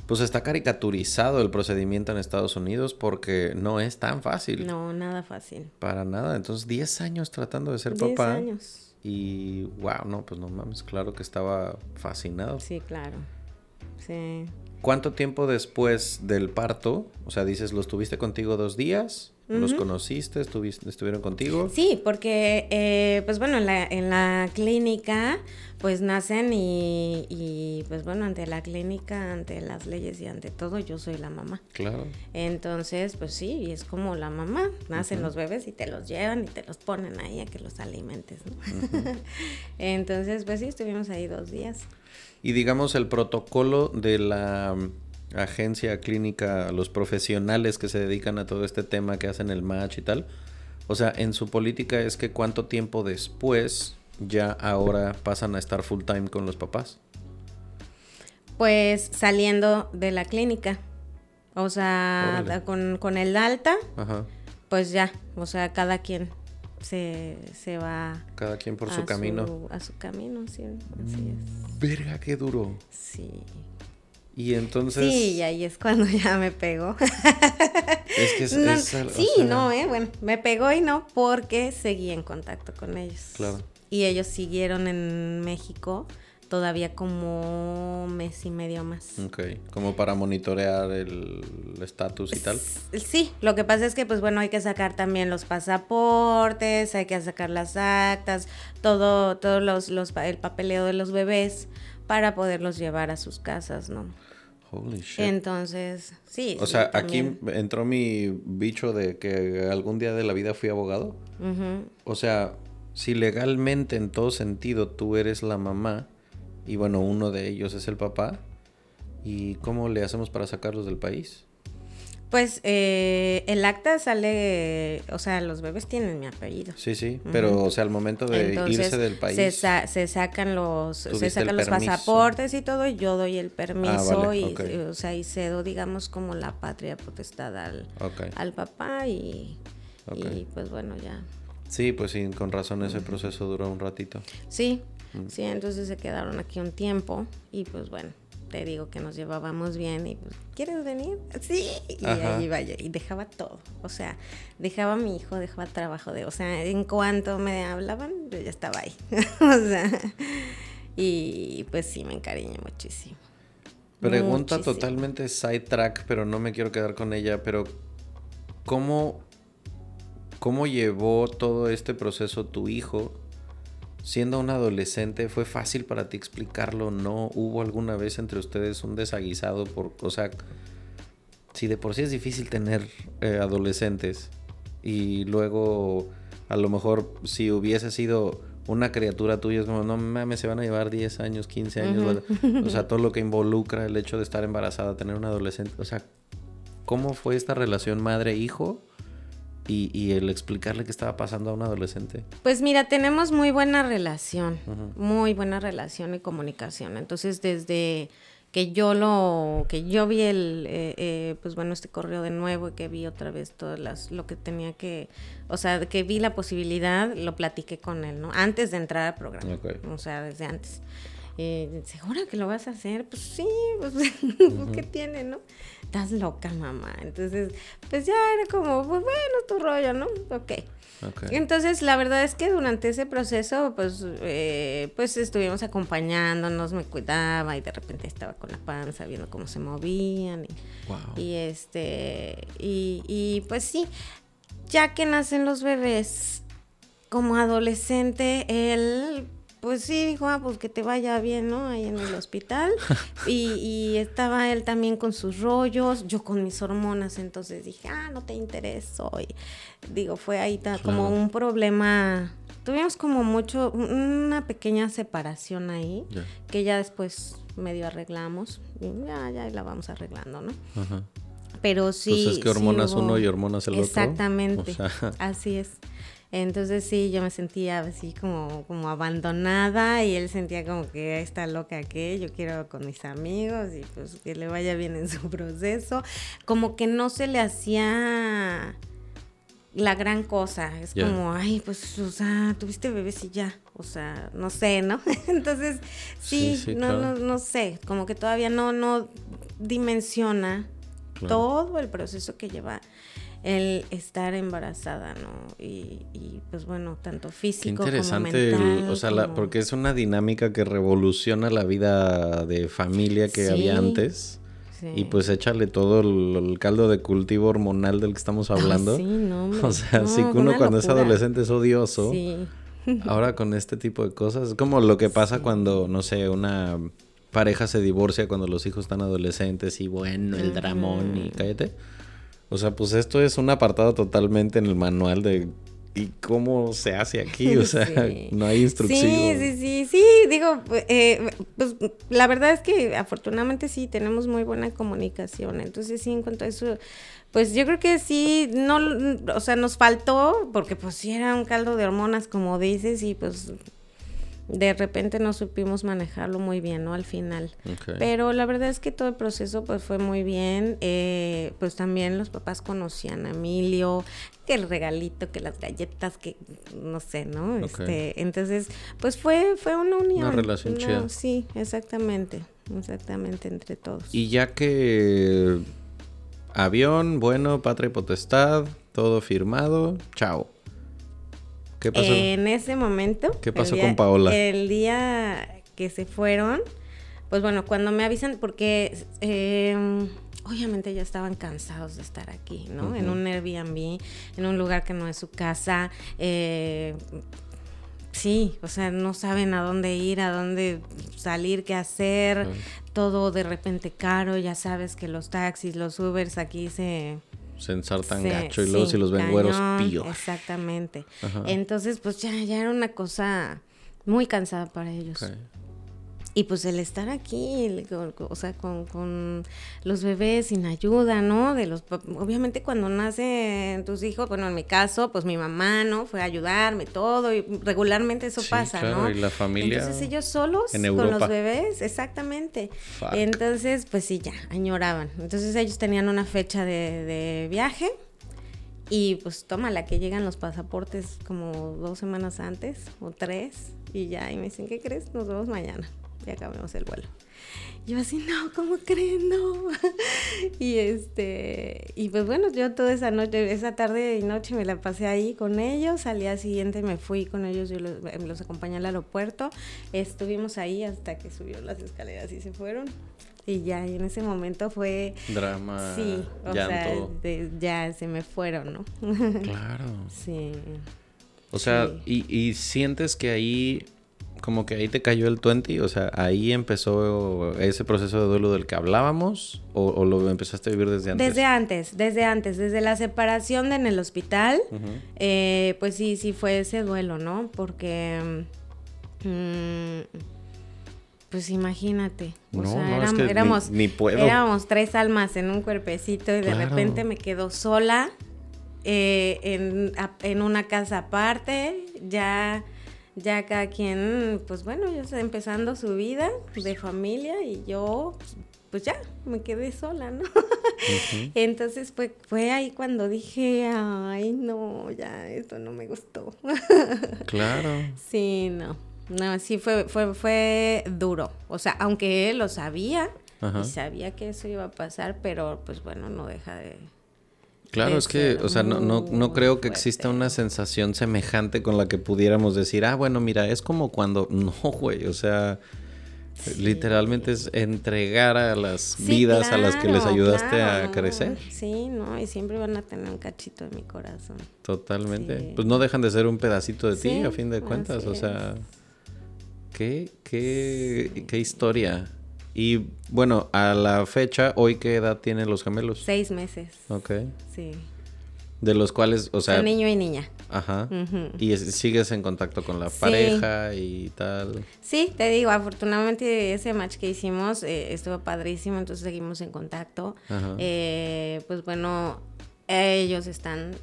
pues está caricaturizado el procedimiento en Estados Unidos porque no es tan fácil. No, nada fácil. Para nada. Entonces, 10 años tratando de ser 10 papá. años. Y wow, no, pues no mames, claro que estaba fascinado. Sí, claro. Sí. ¿Cuánto tiempo después del parto? O sea, dices, ¿los tuviste contigo dos días? ¿Los conociste? ¿Estuvieron contigo? Sí, porque, eh, pues bueno, en la, en la clínica, pues nacen y, y, pues bueno, ante la clínica, ante las leyes y ante todo, yo soy la mamá. Claro. Entonces, pues sí, es como la mamá. Nacen los bebés y te los llevan y te los ponen ahí a que los alimentes, ¿no? Entonces, pues sí, estuvimos ahí dos días. Y digamos el protocolo de la agencia clínica, los profesionales que se dedican a todo este tema, que hacen el match y tal. O sea, en su política es que cuánto tiempo después ya ahora pasan a estar full time con los papás. Pues saliendo de la clínica. O sea, con, con, el alta, pues ya, o sea, cada quien se, se va. Cada quien por su camino. a su camino, sí, así es. Verga, qué duro. Sí. Y entonces. Sí, y ahí es cuando ya me pegó. es que es, Sí, no, eh, bueno, me pegó y no porque seguí en contacto con ellos. Claro. Y ellos siguieron en México todavía como mes y medio más. Ok, como para monitorear el estatus y tal. Sí, lo que pasa es que pues bueno, hay que sacar también los pasaportes, hay que sacar las actas, todo, todos los, los, el papeleo de los bebés para poderlos llevar a sus casas, ¿no? Holy shit. Entonces, sí. O sea, aquí entró mi bicho de que algún día de la vida fui abogado. O sea, si legalmente en todo sentido tú eres la mamá, y bueno, uno de ellos es el papá. ¿Y cómo le hacemos para sacarlos del país? Pues eh, el acta sale, o sea, los bebés tienen mi apellido. Sí, sí, pero o sea, al momento de irse del país. Se, sacan los, se sacan los pasaportes y todo, y yo doy el permiso ah, y, o sea, y cedo, digamos, como la patria potestad al, al papá y, y pues bueno, ya. Sí, pues sí, con razón ese proceso duró un ratito. Sí, Mm. Sí, entonces se quedaron aquí un tiempo y pues bueno, te digo que nos llevábamos bien y pues, ¿quieres venir? Sí, y ahí iba yo y dejaba todo, o sea, dejaba a mi hijo, dejaba trabajo de, o sea, en cuanto me hablaban, yo ya estaba ahí, o sea, y pues sí, me encariñé muchísimo. Pregunta totalmente sidetrack, pero no me quiero quedar con ella, pero ¿cómo, cómo llevó todo este proceso tu hijo siendo un adolescente, ¿fue fácil para ti explicarlo? ¿No hubo alguna vez entre ustedes un desaguisado por, o sea, si de por sí es difícil tener eh, adolescentes y luego a lo mejor si hubiese sido una criatura tuya es como, no mames, se van a llevar 10 años, 15 años, o sea, todo lo que involucra el hecho de estar embarazada, tener un adolescente, o sea, ¿cómo fue esta relación madre-hijo? Y, y el explicarle qué estaba pasando a un adolescente? Pues mira, tenemos muy buena relación, muy buena relación y comunicación. Entonces, desde que yo lo, que yo vi el, eh, eh, pues bueno, este correo de nuevo y que vi otra vez todas las, lo que tenía que, o sea, que vi la posibilidad, lo platiqué con él, ¿no? Antes de entrar al programa, Ok. o sea, desde antes. Eh, ¿Segura que lo vas a hacer? Pues sí, pues, ¿qué tiene, no? Estás loca, mamá. Entonces, pues ya era como, pues bueno, tu rollo, ¿no? Ok. Ok. Entonces, la verdad es que durante ese proceso, pues, eh, pues estuvimos acompañándonos, me cuidaba y de repente estaba con la panza viendo cómo se movían y, Wow. y este, y, y pues sí, ya que nacen los bebés, como adolescente, él, pues sí, dijo, ah, pues que te vaya bien, ¿no? Ahí en el hospital. y, y estaba él también con sus rollos, yo con mis hormonas, entonces dije, ah, no te intereso. Y digo, fue ahí como un problema. Tuvimos como mucho, una pequeña separación ahí, que ya después medio arreglamos. Y ya, ya la vamos arreglando, ¿no? Ajá. Pero sí. Pues es que sí hormonas hubo- uno y hormonas el otro. Exactamente. Sea, Así es. Entonces sí, yo me sentía así como, como abandonada y él sentía como que está loca que yo quiero con mis amigos y pues que le vaya bien en su proceso. Como que no se le hacía la gran cosa. Es como, ay, pues, o sea, tuviste bebés y ya. O sea, no sé, ¿no? Entonces, sí, Sí, sí, no, claro. no, no sé, como que todavía no, no dimensiona Claro. todo el proceso que lleva el estar embarazada, ¿no? Y, y, pues bueno, tanto qué físico interesante, como el- mental. o sea, la- porque es una dinámica que revoluciona la vida de familia que Sí. había antes. Sí. Y pues échale todo el, el caldo de cultivo hormonal del que estamos hablando. Ah, sí, no, hombre, O sea, no, sí que fue uno cuando es adolescente es odioso. Sí. Ahora con este tipo de cosas, es como lo que pasa cuando, no sé, una pareja se divorcia cuando los hijos están adolescentes y bueno, el dramón y cállate. O sea, pues esto es un apartado totalmente en el manual de ¿y cómo se hace aquí? O sea, Sí. no hay instrucción. Sí, sí, sí, sí, digo, eh, pues la verdad es que afortunadamente sí tenemos muy buena comunicación, entonces sí, en cuanto a eso, pues yo creo que sí, no, o sea, nos faltó, porque pues sí era un caldo de hormonas, como dices, y pues de repente no supimos manejarlo muy bien, ¿no? Al final. Pero la verdad es que todo el proceso pues fue muy bien. eh, pues también los papás conocían a Emilio, que el regalito, que las galletas, que no sé, ¿no? Este, entonces, pues fue, fue una unión. relación No, chida. Sí, exactamente. Exactamente, entre todos. Y ya que avión, bueno, patria y potestad, todo firmado, chao. ¿Qué pasó? En ese momento. ¿Qué pasó día- con Paola? El día que se fueron, pues bueno, cuando me avisan, porque eh, obviamente ya estaban cansados de estar aquí, ¿no? En un Airbnb, en un lugar que no es su casa. eh, sí, o sea, no saben a dónde ir, a dónde salir, qué hacer. Todo de repente caro, ya sabes que los taxis, los Ubers aquí se, Se ensartan Sí, gacho y luego sí, si los ven güeros, cañón, pillo. Exactamente. Ajá. Entonces, pues ya, ya era una cosa muy cansada para ellos. Y pues el estar aquí, el- o sea, con, con los bebés sin ayuda, ¿no? De los, obviamente cuando nacen tus hijos, bueno, en mi caso, pues mi mamá, ¿no? Fue a ayudarme todo y regularmente eso Sí, pasa, claro, ¿no? y la familia Entonces ellos solos en con los bebés, exactamente. Fuck. Entonces, pues sí, ya, añoraban. Entonces ellos tenían una fecha de, de viaje y pues tómala, que llegan los pasaportes como dos semanas antes o tres y ya, y me dicen, ¿qué crees? Nos vemos mañana. Ya acabamos el vuelo. Yo así, no, ¿cómo creen? No. y este, y pues bueno, yo toda esa noche, esa tarde y noche me la pasé ahí con ellos. Al día siguiente me fui con ellos, yo los, los acompañé al aeropuerto. Estuvimos ahí hasta que subió las escaleras y se fueron. Y ya, y en ese momento fue, Drama, sí, o sea, llanto. de- ya se me fueron, ¿no? Claro. sí. O sea, Sí. y, y sientes que ahí, como que ahí te cayó el 20, o sea, ahí empezó ese proceso de duelo del que hablábamos, o, o lo empezaste a vivir desde antes. Desde antes, desde antes, desde la separación de en el hospital, eh, pues sí, sí fue ese duelo, ¿no? Porque, mm, pues imagínate, o No, sea, no, es éramos, que ni- éramos, ni puedo. éramos tres almas en un cuerpecito y de Claro. repente me quedo sola eh, en, en, una casa aparte, ya, ya cada quien, pues bueno, ya está empezando su vida de familia y yo, pues ya, me quedé sola, ¿no? Entonces fue, fue ahí cuando dije, ay, no, ya, esto no me gustó. claro. Sí, no. No, sí fue, fue, fue duro. O sea, aunque él lo sabía y sabía que eso iba a pasar, pero pues bueno, no deja de. Claro, es que, o sea, no, no, no creo que exista una sensación semejante con la que pudiéramos decir, ah, bueno, mira, es como cuando. No, güey, o sea. Literalmente es entregar a las vidas a las que les ayudaste a crecer. Sí, no, y siempre van a tener un cachito en mi corazón. Totalmente. Pues no dejan de ser un pedacito de ti, a fin de cuentas. O sea, qué, qué, qué historia. Y bueno, a la fecha, ¿hoy qué edad tienen los gemelos? Seis meses. Ok. Sí. De los cuales, o sea... Un niño y niña. Ajá. Y sigues en contacto con la pareja y tal. Sí, te digo, afortunadamente ese match que hicimos eh, estuvo padrísimo, entonces seguimos en contacto. Eh, pues bueno, ellos están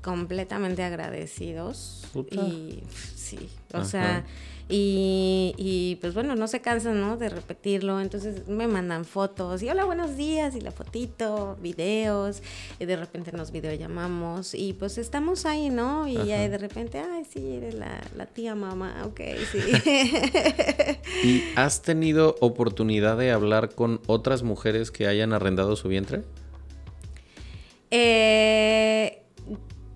completamente agradecidos. Y sí, o sea y, y, pues bueno, no se cansan, ¿no? De repetirlo. Entonces me mandan fotos y hola, buenos días y la fotito, videos. Y de repente nos videollamamos y pues estamos ahí, ¿no? Y ya de repente, ay, sí, eres la, la tía mamá, ok, sí. ¿Y has tenido oportunidad de hablar con otras mujeres que hayan arrendado su vientre? Eh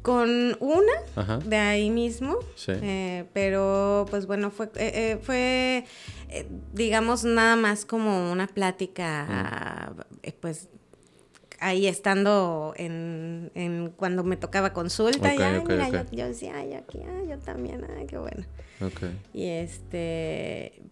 con una de ahí mismo, eh, pero pues bueno, fue, eh, eh, fue digamos, nada más como una plática, pues ahí estando en, en, cuando me tocaba consulta, ya, mira, Yo, yo, decía, ay, aquí, ay, yo también, ay, qué bueno. Y este,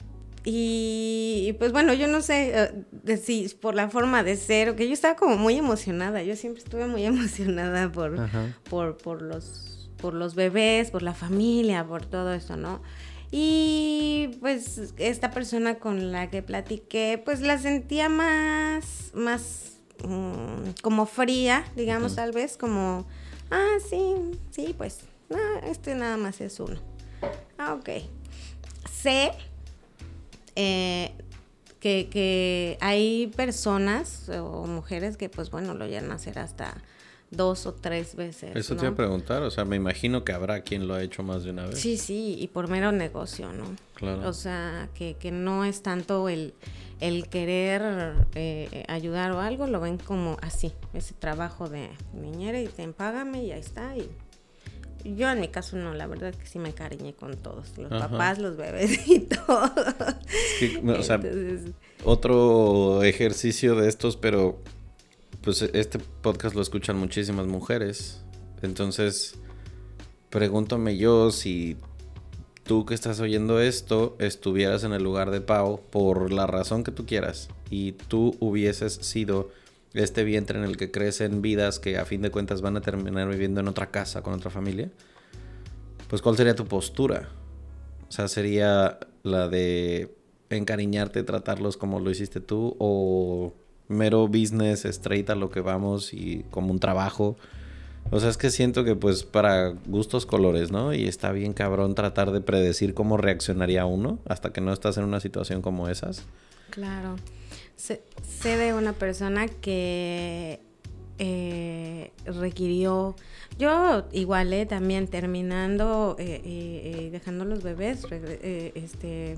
y, pues bueno, yo no sé uh, si por la forma de ser, que yo estaba como muy emocionada, yo siempre estuve muy emocionada por, por, por, los, por los bebés, por la familia, por todo eso, ¿no? Y pues esta persona con la que platiqué, pues la sentía más, más mm, como fría, digamos tal vez, como, ah, sí, sí, pues, este nada más es uno. Ah, ok. Sé eh, que, hay personas o mujeres que pues bueno lo llegan a hacer hasta dos o tres veces. Eso te iba a preguntar, o sea, me imagino que habrá quien lo ha hecho más de una vez. Sí, sí, y por mero negocio, ¿no? Claro. O sea, que, no es tanto el, el querer eh, ayudar o algo, lo ven como así, ese trabajo de niñera y te págame y ahí está, y yo en mi caso no, la verdad es que sí me cariñé con todos, los papás, los bebés y todo. o sea, otro ejercicio de estos, pero pues este podcast lo escuchan muchísimas mujeres. Entonces, pregúntame yo si tú que estás oyendo esto estuvieras en el lugar de Pau por la razón que tú quieras y tú hubieses sido este vientre en el que crecen vidas que a fin de cuentas van a terminar viviendo en otra casa con otra familia, pues ¿cuál sería tu postura? O sea, sería la de encariñarte, tratarlos como lo hiciste tú o mero business, straight a lo que vamos y como un trabajo. O sea, es que siento que pues para gustos colores, ¿no? Y está bien cabrón tratar de predecir cómo reaccionaría uno hasta que no estás en una situación como esas. Claro. Sé, de una persona que eh, requirió, yo igual, eh, también terminando y eh, dejando los bebés, este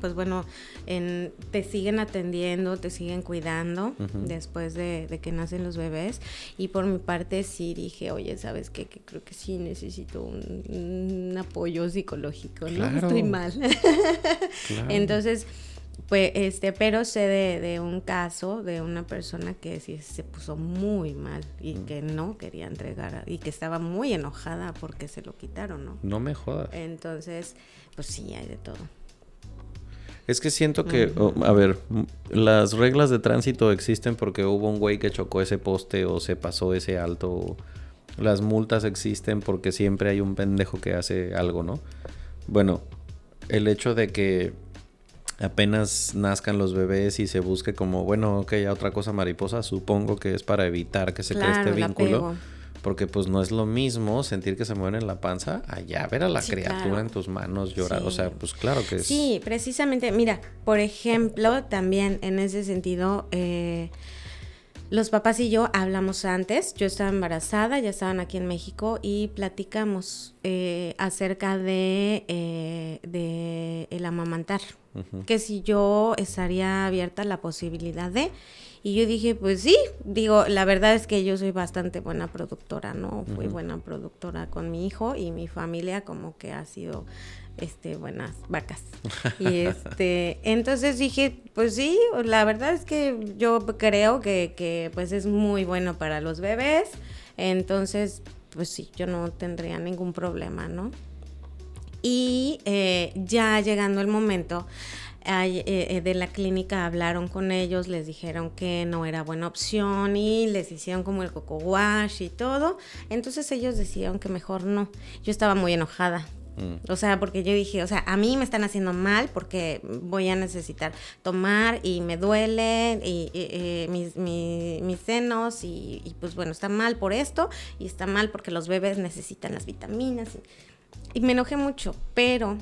pues bueno, en, te siguen atendiendo, te siguen cuidando después de, que nacen los bebés. Y por mi parte sí dije, oye, ¿sabes qué? Que creo que sí necesito un, apoyo psicológico, ¿no? Estoy mal. Entonces, pues, este, pero sé de, un caso de una persona que sí se puso muy mal y mm. que no quería entregar y que estaba muy enojada porque se lo quitaron, ¿no? No me jodas. Entonces, pues sí, hay de todo. Es que siento que, a ver, las reglas de tránsito existen porque hubo un güey que chocó ese poste o se pasó ese alto. Las multas existen porque siempre hay un pendejo que hace algo, ¿no? Bueno, el hecho de que apenas nazcan los bebés y se busque como, bueno, ok, ya otra cosa mariposa, supongo que es para evitar que se cree este vínculo. Porque pues no es lo mismo sentir que se mueven en la panza allá ver a la criatura en tus manos llorar. O sea, pues claro que es. Sí, precisamente. Mira, por ejemplo, también en ese sentido, eh, los papás y yo hablamos antes. Yo estaba embarazada, ya estaban aquí en México y platicamos eh, acerca de, eh, de el amamantar. Que si yo estaría abierta a la posibilidad de. Y yo dije, pues sí, digo, la verdad es que yo soy bastante buena productora, ¿no? Fui buena productora con mi hijo y mi familia como que ha sido este buenas vacas. Y este, entonces dije, pues sí, la verdad es que yo creo que, que pues es muy bueno para los bebés. Entonces, pues sí, yo no tendría ningún problema, ¿no? Y eh, ya llegando el momento, eh, eh, de la clínica hablaron con ellos, les dijeron que no era buena opción y les hicieron como el coco wash y todo. Entonces ellos decidieron que mejor no. Yo estaba muy enojada. Mm. O sea, porque yo dije, o sea, a mí me están haciendo mal porque voy a necesitar tomar y me duele y, eh, mis, senos y, y, pues bueno, está mal por esto y está mal porque los bebés necesitan las vitaminas. Y, y me enojé mucho, pero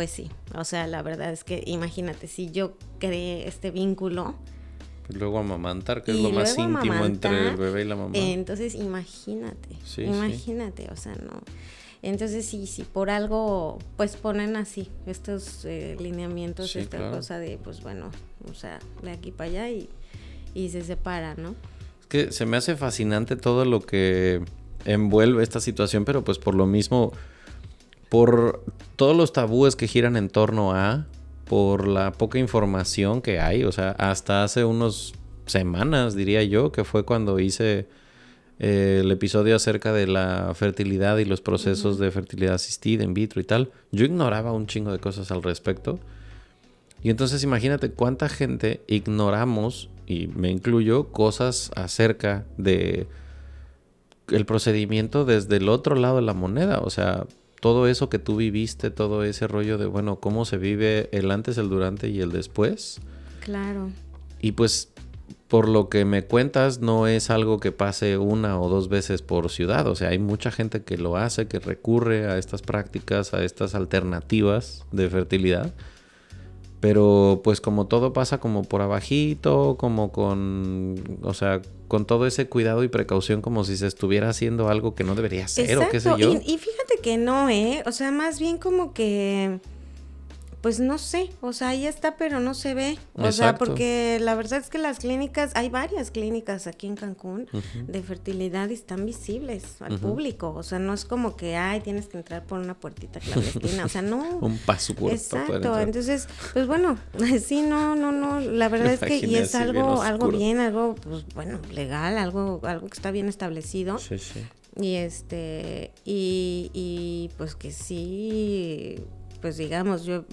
pues sí, o sea, la verdad es que imagínate, si yo creé este vínculo. Y luego amamantar, que es lo más íntimo entre el bebé y la mamá. Entonces, imagínate, imagínate, o sea, no. Entonces, sí, sí, por algo, pues ponen así estos eh, lineamientos, esta cosa de, pues bueno, o sea, de aquí para allá y, y se separa, ¿no? Es que se me hace fascinante todo lo que envuelve esta situación, pero pues por lo mismo por todos los tabúes que giran en torno a, por la poca información que hay, o sea, hasta hace unos semanas, diría yo, que fue cuando hice eh, el episodio acerca de la fertilidad y los procesos de fertilidad asistida, in vitro y tal, yo ignoraba un chingo de cosas al respecto. Y entonces imagínate cuánta gente ignoramos, y me incluyo, cosas acerca de el procedimiento desde el otro lado de la moneda. O sea, todo eso que tú viviste, todo ese rollo de, bueno, cómo se vive el antes, el durante y el después. Claro. Y pues, por lo que me cuentas, no es algo que pase una o dos veces por ciudad. O sea, hay mucha gente que lo hace, que recurre a estas prácticas, a estas alternativas de fertilidad. Pero pues como todo pasa como por abajito, como con, o sea, con todo ese cuidado y precaución como si se estuviera haciendo algo que no debería ser o qué sé yo. Y, y fíjate que no, ¿eh? O sea, más bien como que pues no sé, o sea, ahí está, pero no se ve. O sea, porque la verdad es que las clínicas, hay varias clínicas aquí en Cancún de fertilidad y están visibles al público. O sea, no es como que, ay, tienes que entrar por una puertita clandestina. o sea, no. Un paso corto. Exacto. Entonces, pues bueno, sí, no, no, no. La verdad es que, y es algo, algo bien, algo, pues bueno, legal, algo, algo que está bien establecido. Sí, sí. Y este, y, y pues que sí pues digamos, yo,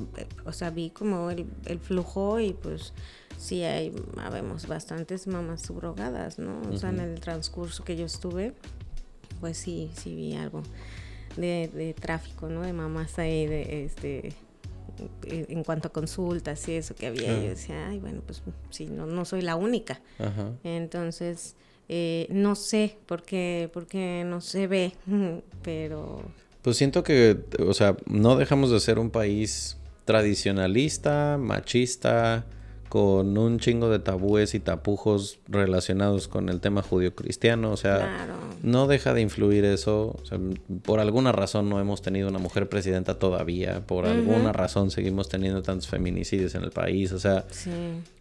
o sea, vi como el, flujo y pues sí hay, habemos bastantes mamás subrogadas, ¿no? O sea, en el transcurso que yo estuve, pues sí, sí vi algo de, tráfico, ¿no? De mamás ahí, de este en cuanto a consultas y eso que había, yo decía, ay, bueno, pues sí, no, no soy la única. Entonces, eh, no sé por qué, porque no se ve, pero pues siento que, o sea, no dejamos de ser un país tradicionalista, machista, con un chingo de tabúes y tapujos relacionados con el tema judío-cristiano. O sea, no deja de influir eso. O sea, por alguna razón no hemos tenido una mujer presidenta todavía. Por alguna razón seguimos teniendo tantos feminicidios en el país. O sea,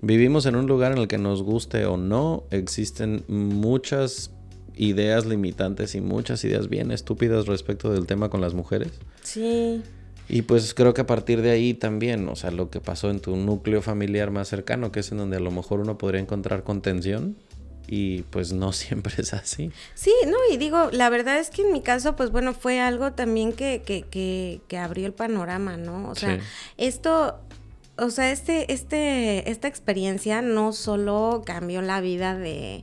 vivimos en un lugar en el que nos guste o no, existen muchas ideas limitantes y muchas ideas bien estúpidas respecto del tema con las mujeres. Sí. Y pues creo que a partir de ahí también, o sea, lo que pasó en tu núcleo familiar más cercano, que es en donde a lo mejor uno podría encontrar contención, y pues no siempre es así. Sí, no, y digo, la verdad es que en mi caso, pues bueno, fue algo también que, que, que, que abrió el panorama, ¿no? O sea, esto, o sea, este, este, esta experiencia no solo cambió la vida de,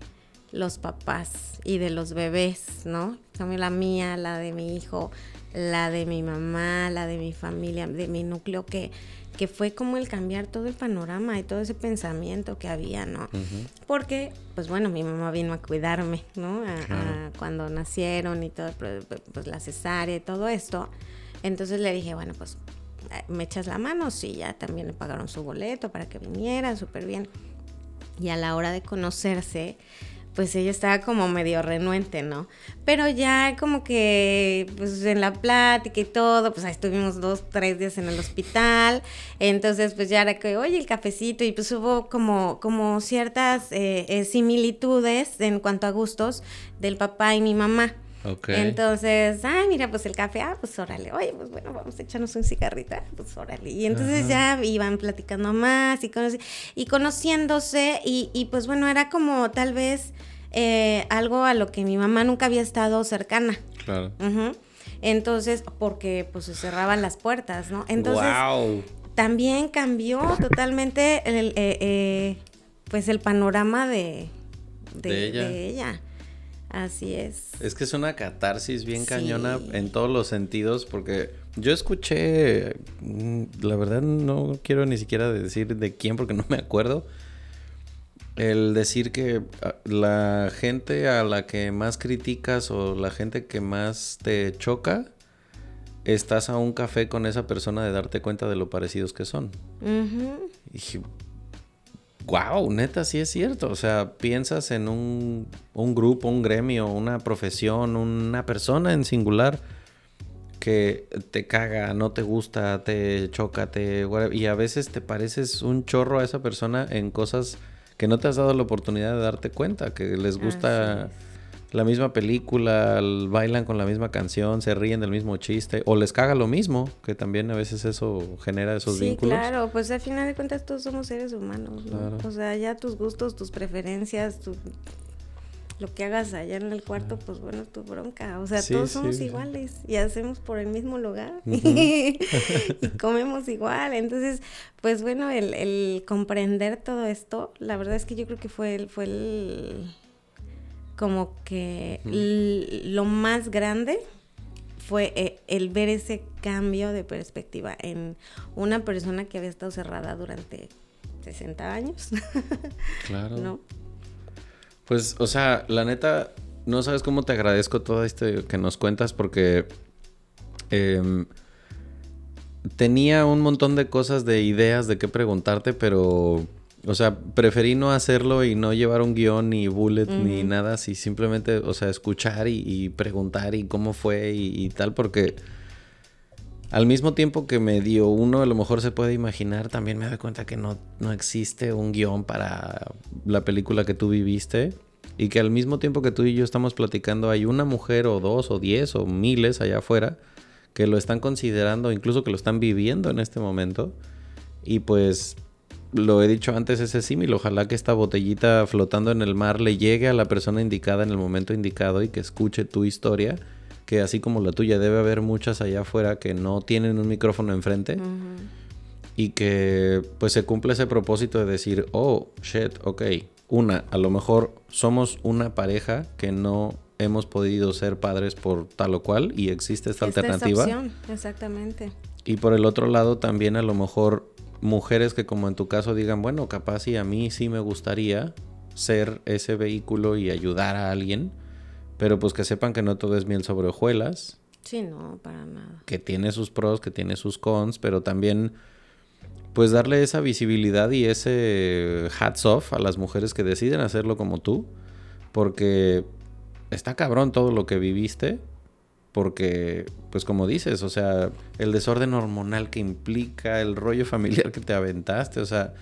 los papás y de los bebés, ¿no? También la mía, la de mi hijo, la de mi mamá, la de mi familia, de mi núcleo, que, que fue como el cambiar todo el panorama y todo ese pensamiento que había, ¿no? Porque, pues bueno, mi mamá vino a cuidarme, ¿no? cuando nacieron y todo, pues la cesárea y todo esto. Entonces le dije, bueno, pues eh, me echas la mano, sí, ya también le pagaron su boleto para que viniera, súper bien. Y a la hora de conocerse, pues ella estaba como medio renuente, ¿no? Pero ya como que, pues en la plática y todo, pues ahí estuvimos dos, tres días en el hospital, entonces pues ya era que, oye, el cafecito, y pues hubo como, como ciertas eh, eh, similitudes en cuanto a gustos del papá y mi mamá. Okay. Entonces, ay, mira, pues el café, ah, pues órale, oye, pues bueno, vamos a echarnos un cigarrita, pues órale. Y entonces ya iban platicando más y, y conociéndose y, y, pues bueno, era como tal vez eh, algo a lo que mi mamá nunca había estado cercana. Claro. Entonces, porque pues se cerraban las puertas, ¿no? Entonces, también cambió totalmente el, eh, eh, pues el panorama de, de, ella. Así es. Es que es una catarsis bien cañona en todos los sentidos, porque yo escuché, mm, la verdad no quiero ni siquiera decir de quién, porque no me acuerdo, el decir que ah, la gente a la que más criticas o la gente que más te choca, estás a un café con esa persona de darte cuenta de lo parecidos que son. Y wow, neta, sí es cierto. O sea, piensas en un, un grupo, un gremio, una profesión, una persona en singular que te caga, no te gusta, te choca, te... Y a veces te pareces un chorro a esa persona en cosas que no te has dado la oportunidad de darte cuenta, que les gusta la misma película, bailan con la misma canción, se ríen del mismo chiste, o les caga lo mismo, que también a veces eso genera esos sí, vínculos. Claro, pues al final de cuentas todos somos seres humanos, ¿no? O sea, ya tus gustos, tus preferencias, tu, lo que hagas allá en el cuarto, pues bueno, tu bronca. O sea, todos somos iguales y hacemos por el mismo lugar y comemos igual. Entonces, pues bueno, el, comprender todo esto, la verdad es que yo creo que fue el, fue el como que lo más grande fue eh, el ver ese cambio de perspectiva en una persona que había estado cerrada durante 60 años. Claro. ¿No? Pues, o sea, la neta, no sabes cómo te agradezco todo esto que nos cuentas porque em, tenía un montón de cosas, de ideas de qué preguntarte, pero, o sea, preferí no hacerlo y no llevar un guion ni bullet ni nada, así simplemente, o sea, escuchar y, preguntar y cómo fue y, tal, porque al mismo tiempo que me dio uno, a lo mejor se puede imaginar, también me doy cuenta que no, no existe un guion para la película que tú viviste. Y que al mismo tiempo que tú y yo estamos platicando, hay una mujer o dos o diez o miles allá afuera que lo están considerando, incluso que lo están viviendo en este momento. Y pues lo he dicho antes, ese símil. Ojalá que esta botellita flotando en el mar le llegue a la persona indicada en el momento indicado y que escuche tu historia que así como la tuya debe haber muchas allá afuera que no tienen un micrófono enfrente y que pues se cumple ese propósito de decir, oh, shit, ok, una, a lo mejor somos una pareja que no hemos podido ser padres por tal o cual y existe esta, alternativa. exactamente. Y por el otro lado también a lo mejor mujeres que como en tu caso digan, bueno, capaz y a mí sí me gustaría ser ese vehículo y ayudar a alguien pero pues que sepan que no todo es miel sobre hojuelas. Sí, no, para nada. Que tiene sus pros, que tiene sus cons, pero también pues darle esa visibilidad y ese hats off a las mujeres que deciden hacerlo como tú, porque está cabrón todo lo que viviste, porque pues como dices, o sea, el desorden hormonal que implica, el rollo familiar que te aventaste, o sea,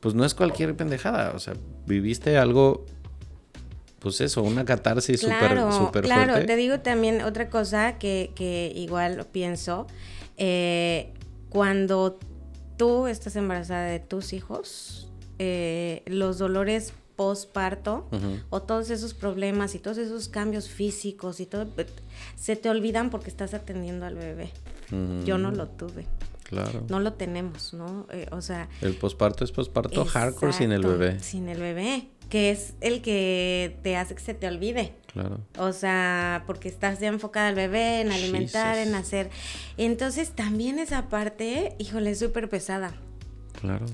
pues no es cualquier pendejada, o sea, viviste algo pues eso, una catarsis súper claro, super claro, te digo también otra cosa que, que igual pienso. Eh, cuando tú estás embarazada de tus hijos, eh, los dolores postparto o todos esos problemas y todos esos cambios físicos y todo, se te olvidan porque estás atendiendo al bebé. Yo no lo tuve. Claro. No lo tenemos, ¿no? Eh, o sea... El posparto es posparto hardcore sin el bebé. Sin el bebé. que es el que te hace que se te olvide. Claro. O sea, porque estás ya enfocada al bebé, en alimentar, en hacer. Entonces también esa parte, híjole, es súper pesada. Claro.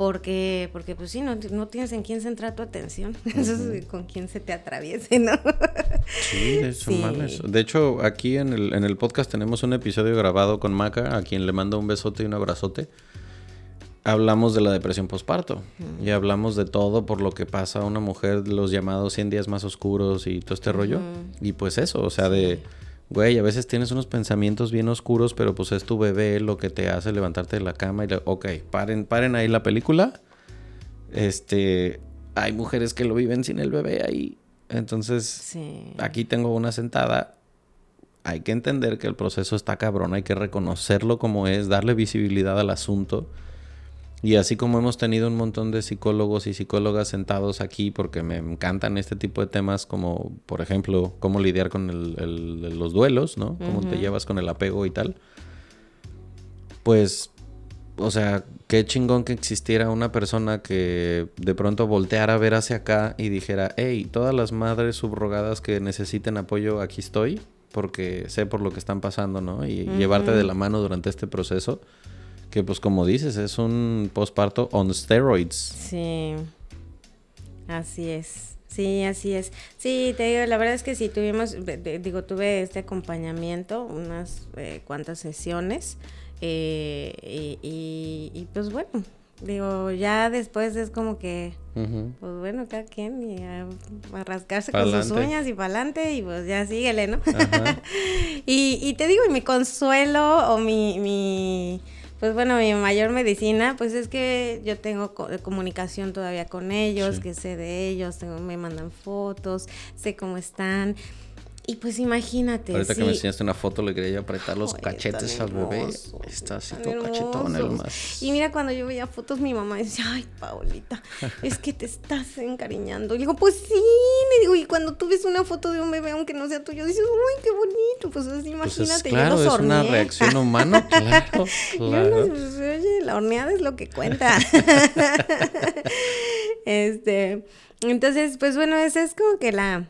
Porque, porque pues sí, no, no tienes en quién centrar tu atención. Eso es con quién se te atraviese, ¿no? sí, de hecho, mames. De hecho, aquí en el, en el podcast tenemos un episodio grabado con Maca, a quien le mando un besote y un abrazote hablamos de la depresión postparto y hablamos de todo por lo que pasa a una mujer, los llamados 100 días más oscuros y todo este rollo. Y pues eso, o sea, de, güey, a veces tienes unos pensamientos bien oscuros, pero pues es tu bebé lo que te hace levantarte de la cama y, le, ok, paren, paren ahí la película. Este, hay mujeres que lo viven sin el bebé ahí. Entonces, aquí tengo una sentada. Hay que entender que el proceso está cabrón, hay que reconocerlo como es, darle visibilidad al asunto y así como hemos tenido un montón de psicólogos y psicólogas sentados aquí porque me encantan este tipo de temas como, por ejemplo, cómo lidiar con el, los duelos, ¿no? Cómo te llevas con el apego y tal. Pues, o sea, qué chingón que existiera una persona que de pronto volteara a ver hacia acá y dijera, hey, todas las madres subrogadas que necesiten apoyo, aquí estoy, porque sé por lo que están pasando, ¿no? Y llevarte de la mano durante este proceso que pues como dices, es un posparto on steroids. Sí, así es. Sí, así es. Sí, te digo, la verdad es que sí, tuvimos, digo, tuve este acompañamiento, unas eh, cuantas sesiones, eh, y, y, pues bueno, digo, ya después es como que, pues bueno, cada quien y a, rascarse con sus uñas y para adelante y pues ya síguele, ¿no? y, y te digo, y mi consuelo o mi, mi pues bueno, mi mayor medicina, pues es que yo tengo comunicación todavía con ellos, que sé de ellos, tengo, me mandan fotos, sé cómo están. Y pues imagínate. Ahorita que me enseñaste una foto, le quería apretar los cachetes al bebé. Está así todo cachetón el más. Y mira, cuando yo veía fotos, mi mamá decía, ay, Paulita, es que te estás encariñando. Y digo, pues sí, le digo, y cuando tú ves una foto de un bebé, aunque no sea tuyo, dices, uy, qué bonito. Pues así, pues imagínate, claro, yo es una reacción humana, claro. claro. Yo no, oye, la horneada es lo que cuenta. este, entonces, pues bueno, esa es como que la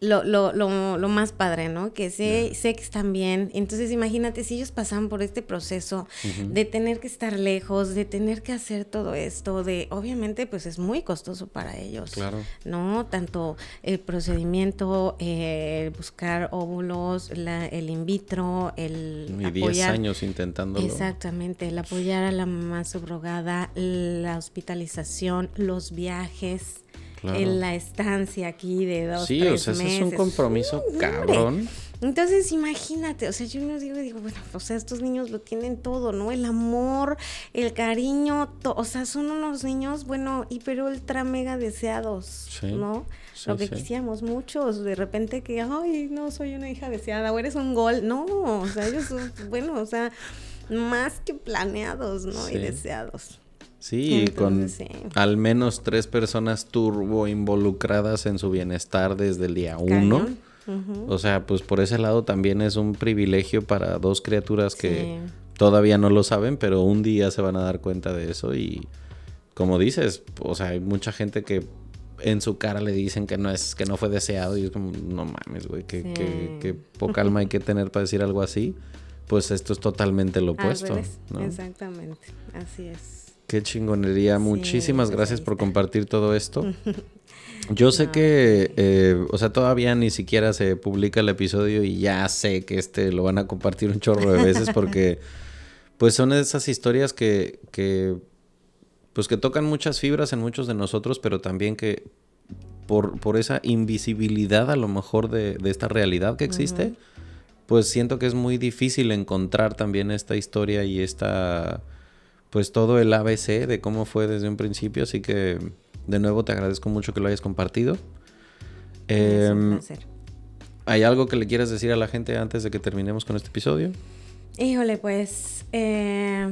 lo, lo, lo, lo, más padre, ¿no? Que sé, sé que están bien. Entonces, imagínate si ellos pasan por este proceso de tener que estar lejos, de tener que hacer todo esto, de obviamente, pues es muy costoso para ellos. Claro. ¿No? Tanto el procedimiento, eh, buscar óvulos, la, el in vitro, el. Y 10 años intentándolo. Exactamente, el apoyar a la mamá subrogada, la hospitalización, los viajes en la estancia aquí de dos, sí, o sea, ese es un compromiso cabrón. Entonces, imagínate, o sea, yo no digo, digo, bueno, o sea, estos niños lo tienen todo, ¿no? El amor, el cariño, o sea, son unos niños, bueno, hiper ultra mega deseados, ¿no? lo que quisiéramos muchos, de repente que, ay, no, soy una hija deseada, o eres un gol, no, o sea, ellos, son, bueno, o sea, más que planeados, ¿no? Y deseados. Sí, con al menos tres personas turbo involucradas en su bienestar desde el día uno. O sea, pues por ese lado también es un privilegio para dos criaturas que todavía no lo saben, pero un día se van a dar cuenta de eso y como dices, o sea, hay mucha gente que en su cara le dicen que no es que no fue deseado y es como no mames, güey, que, poca alma hay que tener para decir algo así. Pues esto es totalmente lo opuesto. Exactamente, así es. Qué chingonería. Muchísimas gracias por compartir todo esto. Yo sé que, eh, o sea, todavía ni siquiera se publica el episodio y ya sé que este lo van a compartir un chorro de veces porque, pues, son esas historias que, que, pues, que tocan muchas fibras en muchos de nosotros, pero también que por, por esa invisibilidad a lo mejor de, de esta realidad que existe, pues siento que es muy difícil encontrar también esta historia y esta pues todo el ABC de cómo fue desde un principio, así que de nuevo te agradezco mucho que lo hayas compartido. es un em, placer. ¿Hay algo que le quieras decir a la gente antes de que terminemos con este episodio? Híjole, pues... Eh,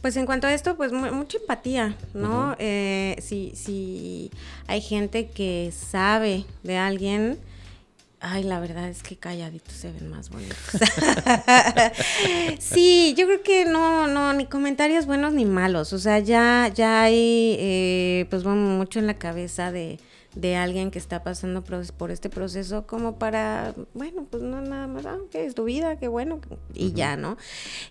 pues en cuanto a esto, pues mucha empatía, ¿no? Eh, si, si hay gente que sabe de alguien Ay, la verdad es que calladitos se ven más bonitos. sí, yo creo que no, no, ni comentarios buenos ni malos. O sea, ya, ya hay, eh, pues bueno, mucho en la cabeza de, de alguien que está pasando por, este proceso como para, bueno, pues no nada más, ah, es tu vida, qué bueno, y ya, ¿no?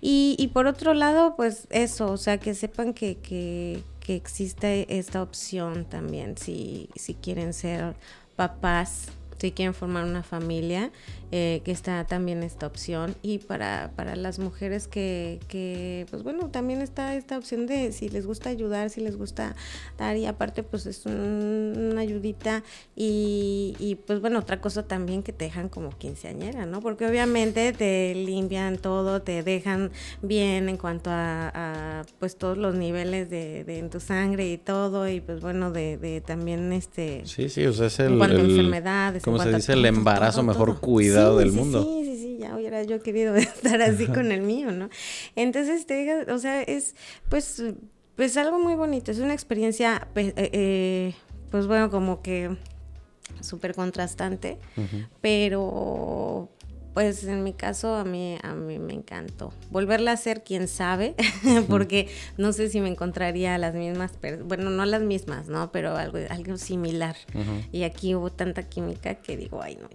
Y, y por otro lado, pues eso, o sea, que sepan que, que, que existe esta opción también, si, si quieren ser papás si quieren formar una familia, eh, que está también esta opción. Y para, para las mujeres que, que, pues bueno, también está esta opción de si les gusta ayudar, si les gusta dar, y aparte pues es una ayudita. Y, y, pues bueno, otra cosa también que te dejan como quinceañera, ¿no? Porque obviamente te limpian todo, te dejan bien en cuanto a, pues todos los niveles de, de, en tu sangre y todo, y pues bueno, de, de también este... Sí, sí, o sea, es el... En cuanto a enfermedades. Como se dice, el embarazo mejor cuidado del mundo. Sí, sí, sí, ya hubiera yo querido estar así con el mío, ¿no? Entonces, te digo, o sea, es pues, pues algo muy bonito, es una experiencia, pues, eh, eh, pues bueno, como que súper contrastante, pero pues en mi caso a mí, a mí me encantó. Volverla a hacer, quién sabe, porque no sé si me encontraría las mismas, bueno, no las mismas, ¿no? Pero algo, algo similar. Y aquí hubo tanta química que digo, ay, no,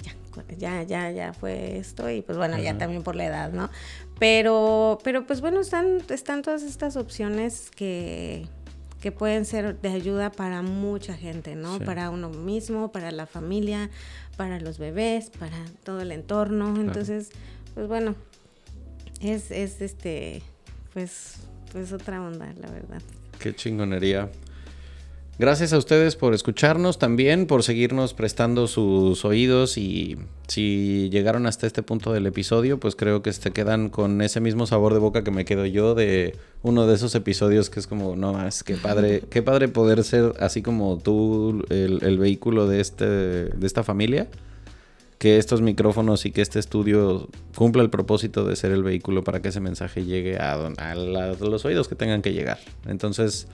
ya, ya, ya, ya fue esto y pues bueno, ya también por la edad, ¿no? Pero, pero pues bueno, están, están todas estas opciones que que pueden ser de ayuda para mucha gente, ¿no? Para uno mismo, para la familia, para los bebés, para todo el entorno. Entonces, pues bueno, es, es este, pues, pues otra onda, la verdad. Qué chingonería. Gracias a ustedes por escucharnos también, por seguirnos prestando sus oídos y si llegaron hasta este punto del episodio, pues creo que se quedan con ese mismo sabor de boca que me quedo yo de uno de esos episodios que es como, no más, qué padre, qué padre poder ser así como tú el, vehículo de, este, de esta familia. Que estos micrófonos y que este estudio cumpla el propósito de ser el vehículo para que ese mensaje llegue a, a los oídos que tengan que llegar. Entonces,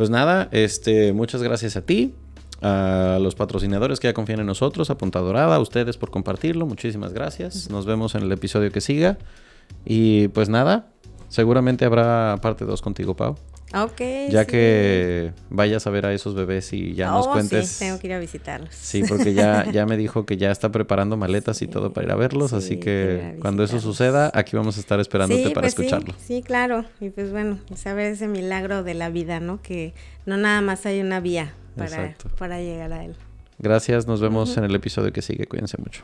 pues nada, este, muchas gracias a ti, a los patrocinadores que ya confían en nosotros, a Punta Dorada, a ustedes por compartirlo, muchísimas gracias. Nos vemos en el episodio que siga. Y pues nada, seguramente habrá parte 2 contigo, Pau. Ok. Ya que vayas a ver a esos bebés y ya nos oh, cuentes. Sí, tengo que ir a visitarlos. Sí, porque ya, ya me dijo que ya está preparando maletas y todo para ir a verlos, así que cuando eso suceda, aquí vamos a estar esperándote para pues escucharlo. Sí, claro. Y pues bueno, saber ese milagro de la vida, ¿no? Que no nada más hay una vía para, para llegar a él. Gracias, nos vemos en el episodio que sigue. Cuídense mucho.